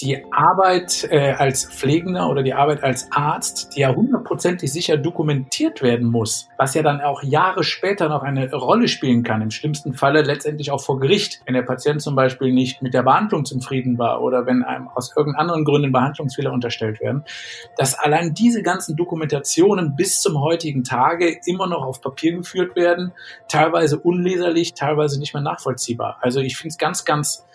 die Arbeit äh, als Pflegender oder die Arbeit als Arzt, die ja hundertprozentig sicher dokumentiert werden muss, was ja dann auch Jahre später noch eine Rolle spielen kann, im schlimmsten Falle letztendlich auch vor Gericht, wenn der Patient zum Beispiel nicht mit der Behandlung zufrieden war oder wenn einem aus irgendeinen anderen Gründen Behandlungsfehler unterstellt werden, dass allein diese ganzen Dokumentationen bis zum heutigen Tage immer noch auf Papier geführt werden, teilweise unleserlich, teilweise nicht mehr nachvollziehbar. Also ich finde es ganz, ganz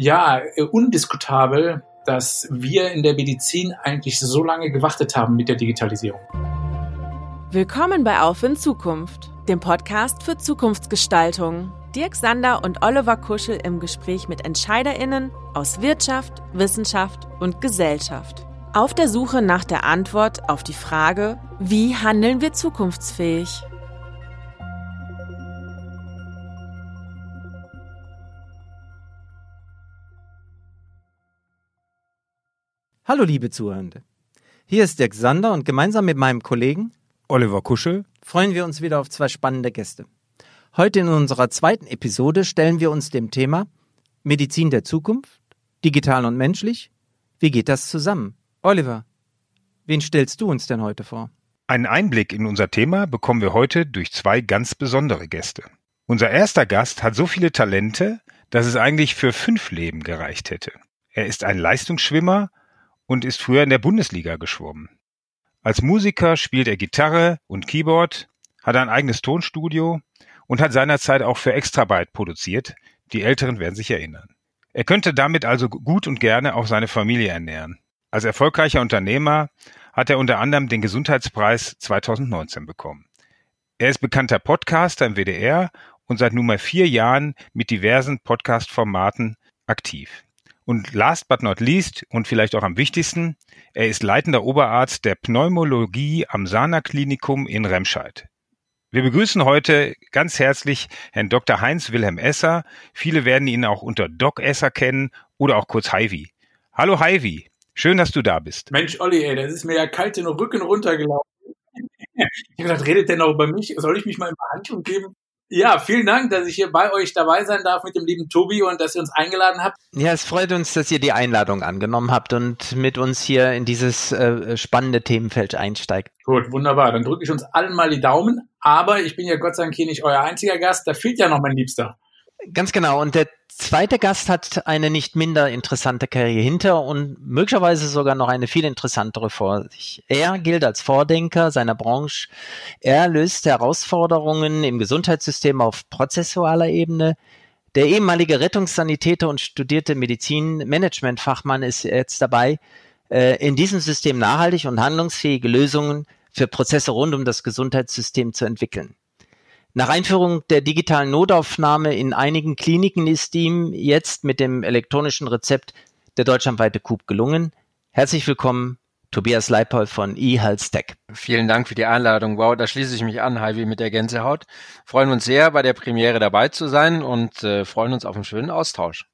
ja, äh, undiskutabel, dass wir in der Medizin eigentlich so lange gewartet haben mit der Digitalisierung. Willkommen bei Auf in Zukunft, dem Podcast für Zukunftsgestaltung. Dirk Sander und Oliver Kuschel im Gespräch mit EntscheiderInnen aus Wirtschaft, Wissenschaft und Gesellschaft. Auf der Suche nach der Antwort auf die Frage, wie handeln wir zukunftsfähig? Hallo liebe Zuhörende. Hier ist Dirk Sander und gemeinsam mit meinem Kollegen Oliver Kuschel freuen wir uns wieder auf zwei spannende Gäste. Heute in unserer zweiten Episode stellen wir uns dem Thema Medizin der Zukunft, digital und menschlich. Wie geht das zusammen? Oliver, wen stellst du uns denn heute vor? Einen Einblick in unser Thema bekommen wir heute durch zwei ganz besondere Gäste. Unser erster Gast hat so viele Talente, dass es eigentlich für fünf Leben gereicht hätte. Er ist ein Leistungsschwimmer und ist früher in der Bundesliga geschwommen. Als Musiker spielt er Gitarre und Keyboard, hat ein eigenes Tonstudio und hat seinerzeit auch für Extrabyte produziert. Die Älteren werden sich erinnern. Er könnte damit also gut und gerne auch seine Familie ernähren. Als erfolgreicher Unternehmer hat er unter anderem den Gesundheitspreis 2019 bekommen. Er ist bekannter Podcaster im WDR und seit nunmehr vier Jahren mit diversen Podcast-Formaten aktiv. Und last but not least und vielleicht auch am wichtigsten, er ist leitender Oberarzt der Pneumologie am Sana Klinikum in Remscheid. Wir begrüßen heute ganz herzlich Herrn Dr. Heinz Wilhelm Esser. Viele werden ihn auch unter Doc Esser kennen oder auch kurz Heidi. Hallo Heidi, schön, dass du da bist. Mensch, Olli, ey, das ist mir ja kalt den Rücken runtergelaufen. Ich habe gedacht, redet der noch über mich? Soll ich mich mal in Behandlung geben? Ja, vielen Dank, dass ich hier bei euch dabei sein darf mit dem lieben Tobi und dass ihr uns eingeladen habt. Ja, es freut uns, dass ihr die Einladung angenommen habt und mit uns hier in dieses äh, spannende Themenfeld einsteigt. Gut, wunderbar. Dann drücke ich uns allen mal die Daumen. Aber ich bin ja Gott sei Dank hier nicht euer einziger Gast. Da fehlt ja noch mein Liebster. Ganz genau. Und der zweite Gast hat eine nicht minder interessante Karriere hinter und möglicherweise sogar noch eine viel interessantere vor sich. Er gilt als Vordenker seiner Branche. Er löst Herausforderungen im Gesundheitssystem auf prozessualer Ebene. Der ehemalige Rettungssanitäter und studierte Medizinmanagementfachmann ist jetzt dabei, äh, in diesem System nachhaltig und handlungsfähige Lösungen für Prozesse rund um das Gesundheitssystem zu entwickeln. Nach Einführung der digitalen Notaufnahme in einigen Kliniken ist ihm jetzt mit dem elektronischen Rezept der deutschlandweite Coup gelungen. Herzlich willkommen, Tobias Leipold von eHealthTech. Vielen Dank für die Einladung. Wow, da schließe ich mich an, Heidi, mit der Gänsehaut. Freuen uns sehr, bei der Premiere dabei zu sein und äh, freuen uns auf einen schönen Austausch.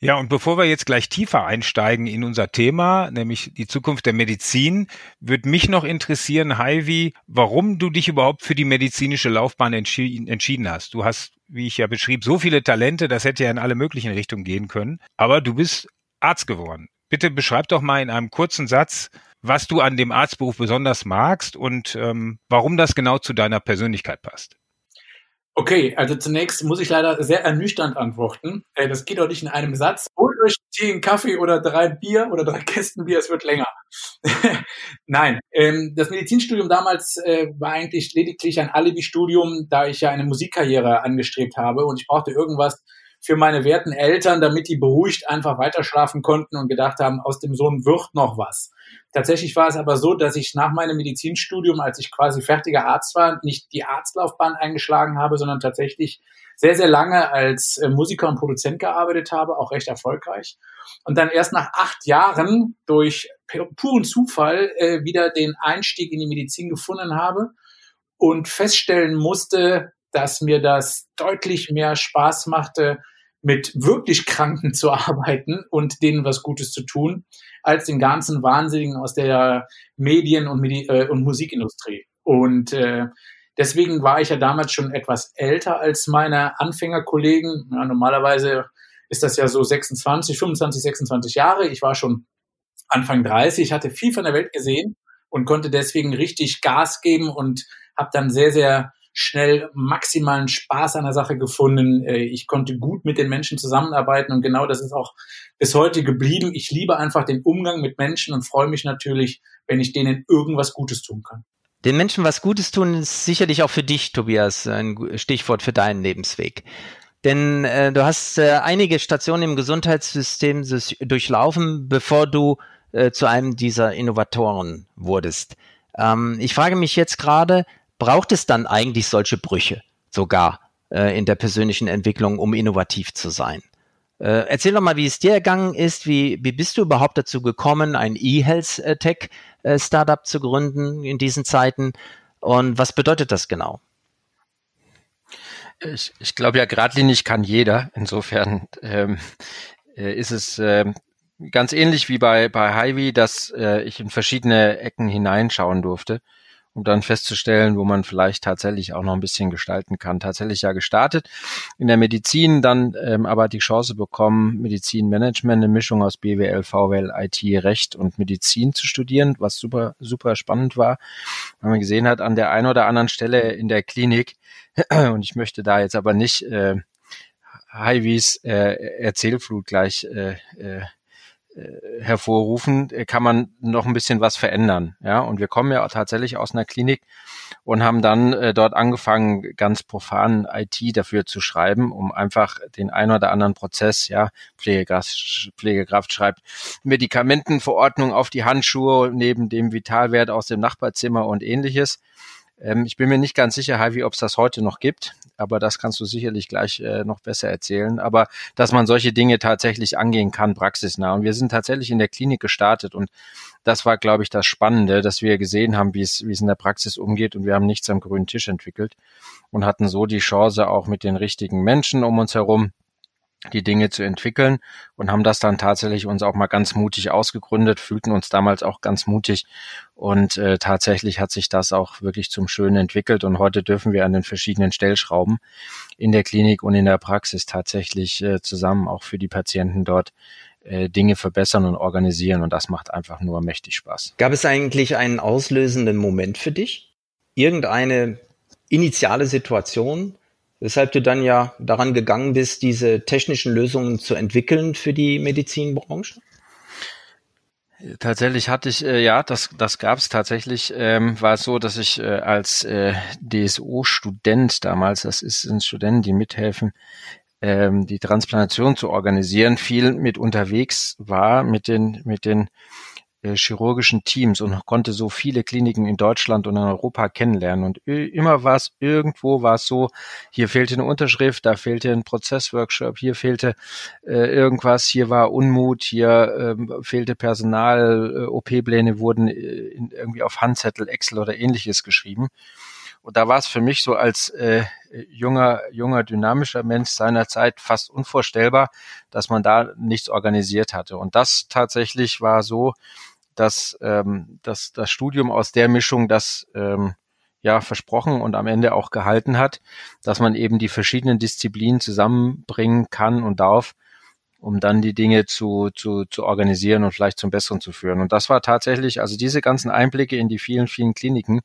Ja, und bevor wir jetzt gleich tiefer einsteigen in unser Thema, nämlich die Zukunft der Medizin, würde mich noch interessieren, Heidi, warum du dich überhaupt für die medizinische Laufbahn entschieden, entschieden hast. Du hast, wie ich ja beschrieb, so viele Talente, das hätte ja in alle möglichen Richtungen gehen können, aber du bist Arzt geworden. Bitte beschreib doch mal in einem kurzen Satz, was du an dem Arztberuf besonders magst und ähm, warum das genau zu deiner Persönlichkeit passt. Okay, also zunächst muss ich leider sehr ernüchternd antworten. Äh, das geht doch nicht in einem Satz. Holt euch Tee, Kaffee oder drei Bier oder drei Kästen Bier, es wird länger. Nein, ähm, das Medizinstudium damals äh, war eigentlich lediglich ein Alibi-Studium, da ich ja eine Musikkarriere angestrebt habe und ich brauchte irgendwas für meine werten Eltern, damit die beruhigt einfach weiterschlafen konnten und gedacht haben, aus dem Sohn wird noch was. Tatsächlich war es aber so, dass ich nach meinem Medizinstudium, als ich quasi fertiger Arzt war, nicht die Arztlaufbahn eingeschlagen habe, sondern tatsächlich sehr, sehr lange als äh, Musiker und Produzent gearbeitet habe, auch recht erfolgreich. Und dann erst nach acht Jahren durch puren Zufall äh, wieder den Einstieg in die Medizin gefunden habe und feststellen musste, dass mir das deutlich mehr Spaß machte, mit wirklich Kranken zu arbeiten und denen was Gutes zu tun, als den ganzen Wahnsinnigen aus der Medien- und, Medi äh, und Musikindustrie. Und äh, deswegen war ich ja damals schon etwas älter als meine Anfängerkollegen. Ja, normalerweise ist das ja so 26, 25, 26 Jahre. Ich war schon Anfang 30, hatte viel von der Welt gesehen und konnte deswegen richtig Gas geben und habe dann sehr, sehr schnell maximalen Spaß an der Sache gefunden. Äh, ich konnte gut mit den Menschen zusammenarbeiten und genau das ist auch bis heute geblieben. Ich liebe einfach den Umgang mit Menschen und freue mich natürlich, wenn ich denen irgendwas Gutes tun kann. Den Menschen was Gutes tun ist sicherlich auch für dich, Tobias, ein Stichwort für deinen Lebensweg. Denn äh, du hast äh, einige Stationen im Gesundheitssystem durchlaufen, bevor du äh, zu einem dieser Innovatoren wurdest. Ähm, ich frage mich jetzt gerade, braucht es dann eigentlich solche Brüche sogar äh, in der persönlichen Entwicklung, um innovativ zu sein? Äh, erzähl doch mal, wie es dir ergangen ist. Wie, wie bist du überhaupt dazu gekommen, ein E-Health-Tech-Startup zu gründen in diesen Zeiten? Und was bedeutet das genau? Ich, ich glaube ja, geradlinig kann jeder. Insofern ähm, äh, ist es ähm, ganz ähnlich wie bei, bei Hyvee, dass äh, ich in verschiedene Ecken hineinschauen durfte um dann festzustellen, wo man vielleicht tatsächlich auch noch ein bisschen gestalten kann. Tatsächlich ja gestartet in der Medizin, dann ähm, aber die Chance bekommen, Medizinmanagement, eine Mischung aus BWL, VWL, IT, Recht und Medizin zu studieren, was super, super spannend war, weil man gesehen hat, an der einen oder anderen Stelle in der Klinik, und ich möchte da jetzt aber nicht äh, Highways äh, Erzählflut gleich äh, äh, hervorrufen, äh, kann man noch ein bisschen was verändern. Ja, und wir kommen ja tatsächlich aus einer Klinik und haben dann äh, dort angefangen, ganz profan IT dafür zu schreiben, um einfach den ein oder anderen Prozess, ja, Pflegekraft, Pflegekraft schreibt Medikamentenverordnung auf die Handschuhe neben dem Vitalwert aus dem Nachbarzimmer und ähnliches. Ähm, ich bin mir nicht ganz sicher, Heidi, ob es das heute noch gibt, aber das kannst du sicherlich gleich äh, noch besser erzählen. Aber dass man solche Dinge tatsächlich angehen kann, praxisnah. Und wir sind tatsächlich in der Klinik gestartet und das war, glaube ich, das Spannende, dass wir gesehen haben, wie es, wie es in der Praxis umgeht und wir haben nichts am grünen Tisch entwickelt und hatten so die Chance, auch mit den richtigen Menschen um uns herum die Dinge zu entwickeln und haben das dann tatsächlich uns auch mal ganz mutig ausgegründet, fühlten uns damals auch ganz mutig und äh, tatsächlich hat sich das auch wirklich zum Schönen entwickelt und heute dürfen wir an den verschiedenen Stellschrauben in der Klinik und in der Praxis tatsächlich äh, zusammen auch für die Patienten dort äh, Dinge verbessern und organisieren und das macht einfach nur mächtig Spaß. Gab es eigentlich einen auslösenden Moment für dich? Irgendeine initiale Situation, weshalb du dann ja daran gegangen bist, diese technischen Lösungen zu entwickeln für die Medizinbranche? Tatsächlich hatte ich, äh, ja, das, das gab es tatsächlich, ähm, war es so, dass ich äh, als äh, DSO-Student damals, das ist ein Studenten, die mithelfen, ähm, die Transplantation zu organisieren, viel mit unterwegs war mit den, mit den chirurgischen Teams und konnte so viele Kliniken in Deutschland und in Europa kennenlernen. Und immer war es irgendwo war es so, hier fehlte eine Unterschrift, da fehlte ein Prozessworkshop, hier fehlte äh, irgendwas, hier war Unmut, hier äh, fehlte Personal, äh, OP-Pläne wurden äh, in, irgendwie auf Handzettel, Excel oder ähnliches geschrieben. Und da war es für mich so als äh, junger, junger, dynamischer Mensch seiner Zeit fast unvorstellbar, dass man da nichts organisiert hatte. Und das tatsächlich war so, dass, ähm, dass das Studium aus der Mischung das ähm, ja versprochen und am Ende auch gehalten hat, dass man eben die verschiedenen Disziplinen zusammenbringen kann und darf, um dann die Dinge zu, zu, zu organisieren und vielleicht zum Besseren zu führen. Und das war tatsächlich, also diese ganzen Einblicke in die vielen, vielen Kliniken,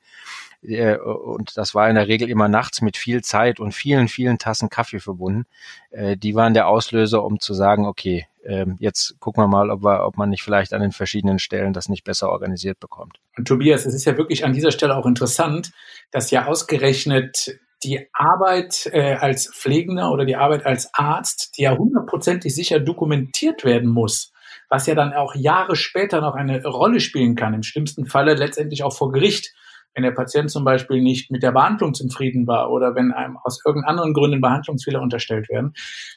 äh, und das war in der Regel immer nachts mit viel Zeit und vielen, vielen Tassen Kaffee verbunden, äh, die waren der Auslöser, um zu sagen, okay, ähm, jetzt gucken wir mal, ob, wir, ob man nicht vielleicht an den verschiedenen Stellen das nicht besser organisiert bekommt. Und Tobias, es ist ja wirklich an dieser Stelle auch interessant, dass ja ausgerechnet die Arbeit äh, als Pflegender oder die Arbeit als Arzt, die ja hundertprozentig sicher dokumentiert werden muss, was ja dann auch Jahre später noch eine Rolle spielen kann, im schlimmsten Falle letztendlich auch vor Gericht, wenn der Patient zum Beispiel nicht mit der Behandlung zufrieden war oder wenn einem aus irgendeinen anderen Gründen Behandlungsfehler unterstellt werden,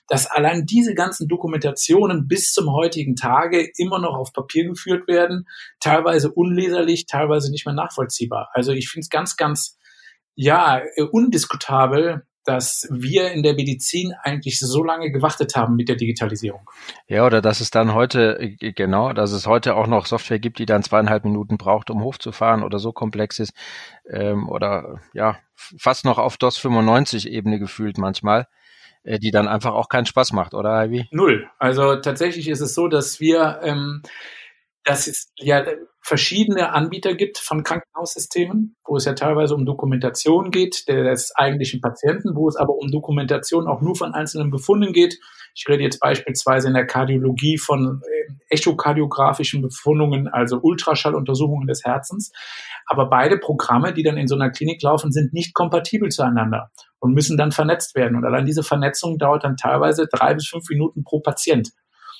dass allein diese ganzen Dokumentationen bis zum heutigen Tage immer noch auf Papier geführt werden, teilweise unleserlich, teilweise nicht mehr nachvollziehbar. Also ich finde es ganz, ganz, ja, undiskutabel, dass wir in der Medizin eigentlich so lange gewartet haben mit der Digitalisierung. Ja, oder dass es dann heute, äh, genau, dass es heute auch noch Software gibt, die dann zweieinhalb Minuten braucht, um hochzufahren oder so komplex ist, ähm, oder ja, fast noch auf DOS 95 Ebene gefühlt manchmal. äh, die dann einfach auch keinen Spaß macht, oder Ivy? Null. Also tatsächlich ist es so, dass wir ähm, dass es ja verschiedene Anbieter gibt von Krankenhaussystemen, wo es ja teilweise um Dokumentation geht des eigentlichen Patienten, wo es aber um Dokumentation auch nur von einzelnen Befunden geht. Ich rede jetzt beispielsweise in der Kardiologie von äh, echokardiografischen Befundungen, also Ultraschalluntersuchungen des Herzens. Aber beide Programme, die dann in so einer Klinik laufen, sind nicht kompatibel zueinander und müssen dann vernetzt werden. Und allein diese Vernetzung dauert dann teilweise drei bis fünf Minuten pro Patient.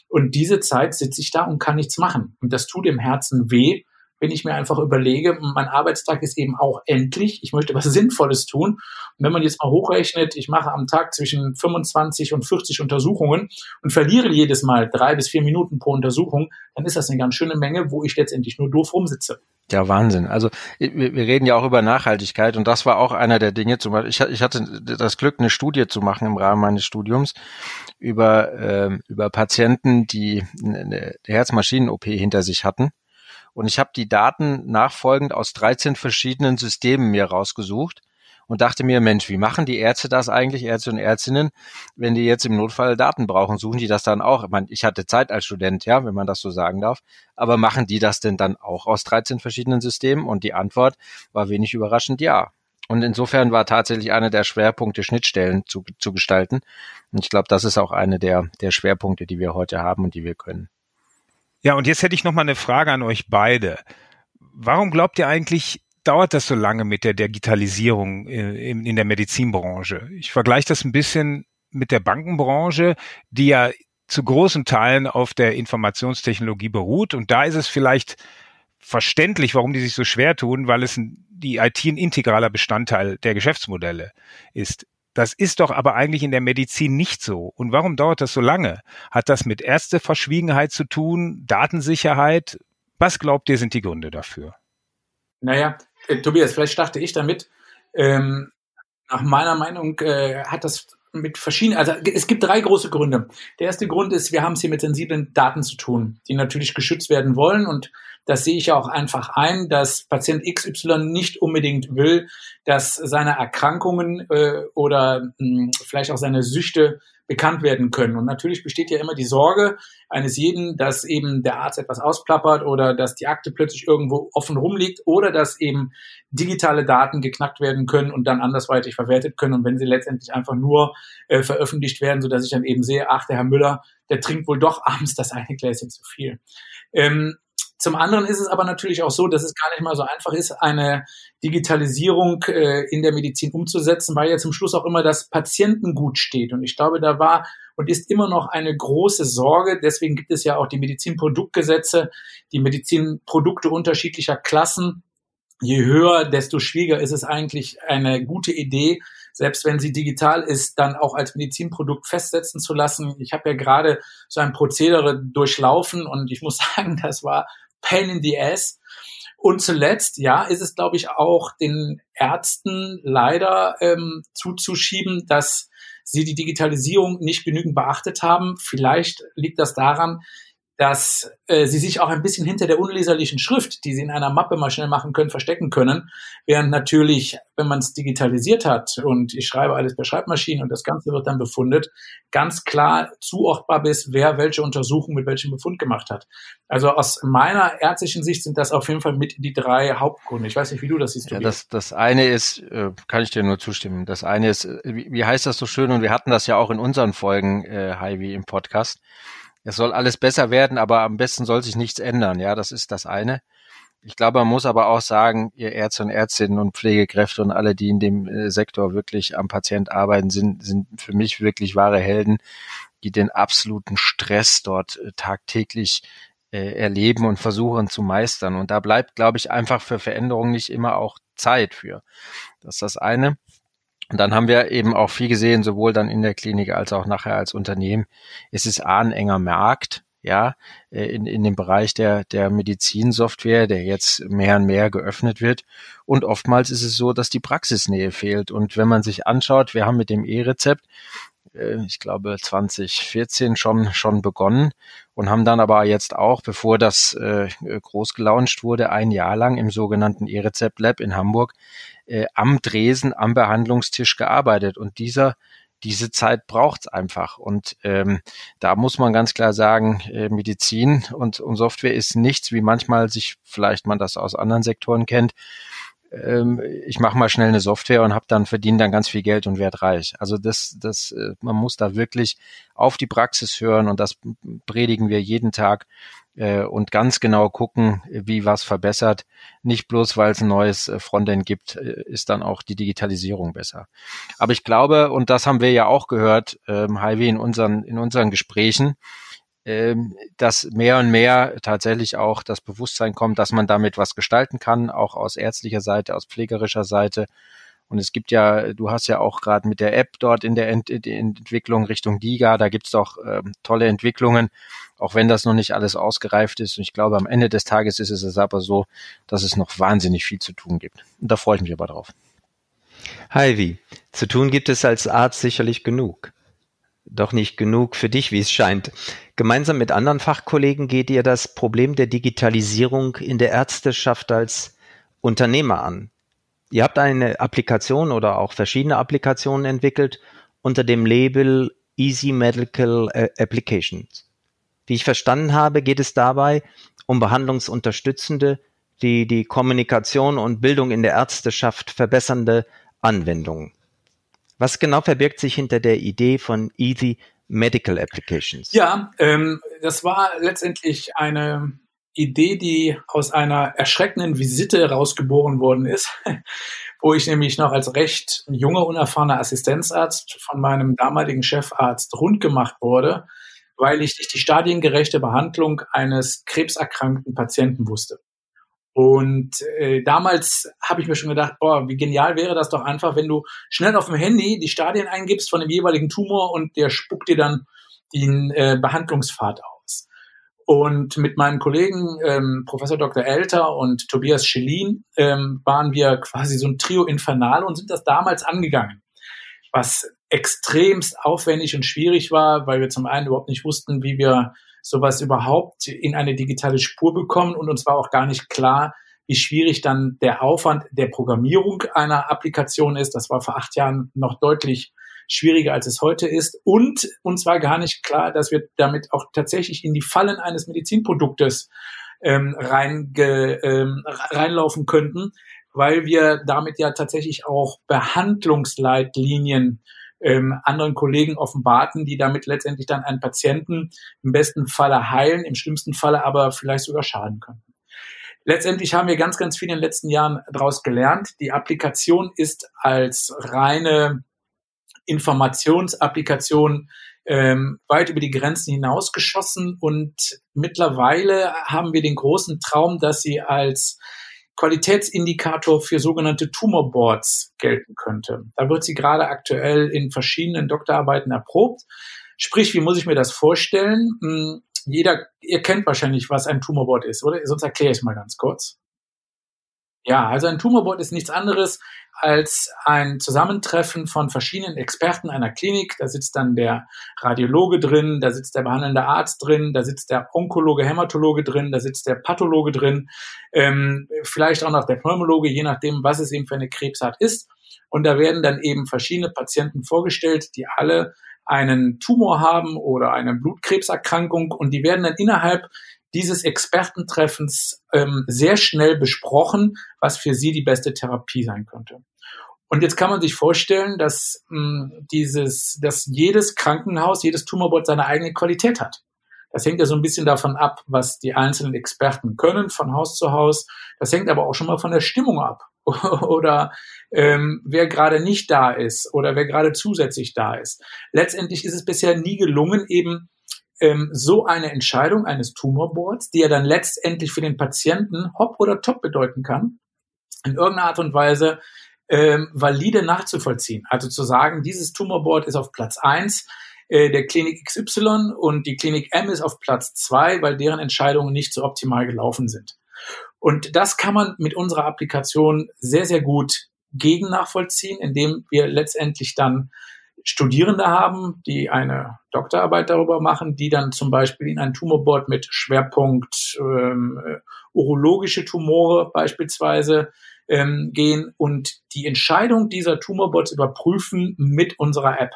Und diese Zeit sitze ich da und kann nichts machen. Und das tut im Herzen weh, wenn ich mir einfach überlege, mein Arbeitstag ist eben auch endlich, ich möchte was Sinnvolles tun. Und wenn man jetzt mal hochrechnet, ich mache am Tag zwischen 25 und 40 Untersuchungen und verliere jedes Mal drei bis vier Minuten pro Untersuchung, dann ist das eine ganz schöne Menge, wo ich letztendlich nur doof rumsitze. Ja, Wahnsinn. Also wir, wir reden ja auch über Nachhaltigkeit und das war auch einer der Dinge. Zum Beispiel, ich, ich hatte das Glück, eine Studie zu machen im Rahmen meines Studiums über äh, über Patienten, die eine Herzmaschinen-OP hinter sich hatten. Und ich habe die Daten nachfolgend aus 13 verschiedenen Systemen mir rausgesucht und dachte mir, Mensch, wie machen die Ärzte das eigentlich, Ärzte und Ärztinnen, wenn die jetzt im Notfall Daten brauchen? Suchen die das dann auch? Ich, meine, ich hatte Zeit als Student, ja, wenn man das so sagen darf. Aber machen die das denn dann auch aus 13 verschiedenen Systemen? Und die Antwort war wenig überraschend ja. Und insofern war tatsächlich einer der Schwerpunkte, Schnittstellen zu, zu gestalten. Und ich glaube, das ist auch eine der, der Schwerpunkte, die wir heute haben und die wir können. Ja, und jetzt hätte ich noch mal eine Frage an euch beide. Warum glaubt ihr eigentlich, dauert das so lange mit der Digitalisierung äh, in, in der Medizinbranche? Ich vergleiche das ein bisschen mit der Bankenbranche, die ja zu großen Teilen auf der Informationstechnologie beruht. Und da ist es vielleicht verständlich, warum die sich so schwer tun, weil es die IT ein integraler Bestandteil der Geschäftsmodelle ist. Das ist doch aber eigentlich in der Medizin nicht so. Und warum dauert das so lange? Hat das mit Ärzteverschwiegenheit zu tun, Datensicherheit? Was glaubt ihr, sind die Gründe dafür? Naja, äh, Tobias, vielleicht starte ich damit. Ähm, nach meiner Meinung äh, hat das mit verschiedenen, also es gibt drei große Gründe. Der erste Grund ist, wir haben es hier mit sensiblen Daten zu tun, die natürlich geschützt werden wollen und das sehe ich ja auch einfach ein, dass Patient XY nicht unbedingt will, dass seine Erkrankungen äh, oder mh, hm, vielleicht auch seine Süchte bekannt werden können. Und natürlich besteht ja immer die Sorge eines jeden, dass eben der Arzt etwas ausplappert oder dass die Akte plötzlich irgendwo offen rumliegt oder dass eben digitale Daten geknackt werden können und dann andersweitig verwertet können. Und wenn sie letztendlich einfach nur äh, veröffentlicht werden, so dass ich dann eben sehe, ach, der Herr Müller, der trinkt wohl doch abends das eine Gläschen zu viel. Ähm, zum anderen ist es aber natürlich auch so, dass es gar nicht mal so einfach ist, eine Digitalisierung äh, in der Medizin umzusetzen, weil ja zum Schluss auch immer das Patientengut steht. Und ich glaube, da war und ist immer noch eine große Sorge. Deswegen gibt es ja auch die Medizinproduktgesetze, die Medizinprodukte unterschiedlicher Klassen. Je höher, desto schwieriger ist es eigentlich eine gute Idee, selbst wenn sie digital ist, dann auch als Medizinprodukt festsetzen zu lassen. Ich habe ja gerade so ein Prozedere durchlaufen und ich muss sagen, das war Pain in the Ass. Und zuletzt, ja, ist es, glaube ich, auch den Ärzten leider ähm, zuzuschieben, dass sie die Digitalisierung nicht genügend beachtet haben. Vielleicht liegt das daran, dass äh, sie sich auch ein bisschen hinter der unleserlichen Schrift, die sie in einer Mappe mal schnell machen können, verstecken können. Während natürlich, wenn man es digitalisiert hat und ich schreibe alles per Schreibmaschine und das Ganze wird dann befundet, ganz klar zuordbar ist, wer welche Untersuchung mit welchem Befund gemacht hat. Also aus meiner ärztlichen Sicht sind das auf jeden Fall mit die drei Hauptgründe. Ich weiß nicht, wie du das siehst. Ja, das, das eine ist, äh, kann ich dir nur zustimmen. Das eine ist, äh, wie, wie heißt das so schön? Und wir hatten das ja auch in unseren Folgen, äh, Heidi, im Podcast es soll alles besser werden, aber am besten soll sich nichts ändern. Ja, das ist das eine. Ich glaube, man muss aber auch sagen, ihr Ärzte und Ärztinnen und Pflegekräfte und alle, die in dem äh, Sektor wirklich am Patient arbeiten, sind, sind für mich wirklich wahre Helden, die den absoluten Stress dort äh, tagtäglich äh, erleben und versuchen zu meistern. Und da bleibt, glaube ich, einfach für Veränderungen nicht immer auch Zeit für. Das ist das eine. Und dann haben wir eben auch viel gesehen, sowohl dann in der Klinik als auch nachher als Unternehmen. Es ist A, ein enger Markt, ja, äh, in, in dem Bereich der, der Medizinsoftware, der jetzt mehr und mehr geöffnet wird. Und oftmals ist es so, dass die Praxisnähe fehlt. Und wenn man sich anschaut, wir haben mit dem E-Rezept, äh, ich glaube 2014 schon, schon begonnen und haben dann aber jetzt auch, bevor das äh, groß gelauncht wurde, ein Jahr lang im sogenannten E-Rezept Lab in Hamburg äh, am Dresen, am Behandlungstisch gearbeitet. Und dieser diese Zeit braucht's einfach. Und ähm, da muss man ganz klar sagen, äh, Medizin und, und Software ist nichts, wie manchmal sich vielleicht man das aus anderen Sektoren kennt. Ähm, ich mache mal schnell eine Software und habe dann verdiene dann ganz viel Geld und werd reich. Also das, das, äh, man muss da wirklich auf die Praxis hören und das predigen wir jeden Tag äh, und ganz genau gucken, wie was verbessert. Nicht bloß, weil es ein neues äh, Frontend gibt, äh, ist dann auch die Digitalisierung besser. Aber ich glaube, und das haben wir ja auch gehört, ähm, Heidi, in unseren, in unseren Gesprächen, ähm, dass mehr und mehr tatsächlich auch das Bewusstsein kommt, dass man damit was gestalten kann, auch aus ärztlicher Seite, aus pflegerischer Seite. Und es gibt ja, du hast ja auch gerade mit der App dort in der Ent Entwicklung Richtung Liga, da gibt's doch ähm, tolle Entwicklungen, auch wenn das noch nicht alles ausgereift ist. Und ich glaube, am Ende des Tages ist es aber so, dass es noch wahnsinnig viel zu tun gibt. Und da freue ich mich aber drauf. Heidi, zu tun gibt es als Arzt sicherlich genug. Doch nicht genug für dich, wie es scheint. Gemeinsam mit anderen Fachkollegen geht ihr das Problem der Digitalisierung in der Ärzteschaft als Unternehmer an. Ihr habt eine Applikation oder auch verschiedene Applikationen entwickelt unter dem Label Easy Medical äh, Applications. Wie ich verstanden habe, geht es dabei um behandlungsunterstützende, die die Kommunikation und Bildung in der Ärzteschaft verbessernde Anwendungen. Was genau verbirgt sich hinter der Idee von Easy Medical Applications? Ja, ähm, das war letztendlich eine Idee, die aus einer erschreckenden Visite rausgeboren worden ist, wo ich nämlich noch als recht junger, unerfahrener Assistenzarzt von meinem damaligen Chefarzt rund gemacht wurde, weil ich nicht die stadiengerechte Behandlung eines krebserkrankten Patienten wusste. Und äh, damals habe ich mir schon gedacht, boah, wie genial wäre das doch einfach, wenn du schnell auf dem Handy die Stadien eingibst von dem jeweiligen Tumor und der spuckt dir dann den äh, Behandlungspfad aus. Und mit meinem Kollegen ähm, Professor Dr. Elter und Tobias Schellin ähm, waren wir quasi so ein Trio Infernal und sind das damals angegangen. Was extremst aufwendig und schwierig war, weil wir zum einen überhaupt nicht wussten, wie wir sowas überhaupt in eine digitale Spur bekommen und uns war auch gar nicht klar, wie schwierig dann der Aufwand der Programmierung einer Applikation ist. Das war vor acht Jahren noch deutlich schwieriger, als es heute ist. Und uns war gar nicht klar, dass wir damit auch tatsächlich in die Fallen eines Medizinproduktes ähm, reinge, ähm, reinlaufen könnten, weil wir damit ja tatsächlich auch Behandlungsleitlinien ähm, anderen Kollegen offenbarten, die damit letztendlich dann einen Patienten im besten Falle heilen, im schlimmsten Falle aber vielleicht sogar schaden können. Letztendlich haben wir ganz, ganz viel in den letzten Jahren daraus gelernt. Die Applikation ist als reine Informationsapplikation ähm, weit über die Grenzen hinausgeschossen und mittlerweile haben wir den großen Traum, dass sie als Qualitätsindikator für sogenannte Tumorboards gelten könnte. Da wird sie gerade aktuell in verschiedenen Doktorarbeiten erprobt. Sprich, wie muss ich mir das vorstellen? Hm, jeder, ihr kennt wahrscheinlich, was ein Tumorboard ist, oder? Sonst erkläre ich es mal ganz kurz. Ja, also ein Tumorboard ist nichts anderes als ein Zusammentreffen von verschiedenen Experten einer Klinik. Da sitzt dann der Radiologe drin, da sitzt der behandelnde Arzt drin, da sitzt der Onkologe, Hämatologe drin, da sitzt der Pathologe drin, ähm, vielleicht auch noch der Pneumologe, je nachdem, was es eben für eine Krebsart ist. Und da werden dann eben verschiedene Patienten vorgestellt, die alle einen Tumor haben oder eine Blutkrebserkrankung und die werden dann innerhalb dieses Expertentreffens ähm, sehr schnell besprochen, was für sie die beste Therapie sein könnte. Und jetzt kann man sich vorstellen, dass mh, hm, dieses, dass jedes Krankenhaus, jedes Tumorboard seine eigene Qualität hat. Das hängt ja so ein bisschen davon ab, was die einzelnen Experten können von Haus zu Haus. Das hängt aber auch schon mal von der Stimmung ab oder ähm, wer gerade nicht da ist oder wer gerade zusätzlich da ist. Letztendlich ist es bisher nie gelungen, eben ähm, so eine Entscheidung eines Tumorboards, die ja dann letztendlich für den Patienten hopp oder top bedeuten kann, in irgendeiner Art und Weise ähm, valide nachzuvollziehen. Also zu sagen, dieses Tumorboard ist auf Platz eins äh, der Klinik XY und die Klinik M ist auf Platz zwei, weil deren Entscheidungen nicht so optimal gelaufen sind. Und das kann man mit unserer Applikation sehr, sehr gut gegen nachvollziehen, indem wir letztendlich dann Studierende haben, die eine Doktorarbeit darüber machen, die dann zum Beispiel in ein Tumorboard mit Schwerpunkt ähm, urologische Tumore beispielsweise ähm, gehen und die Entscheidung dieser Tumorboards überprüfen mit unserer App.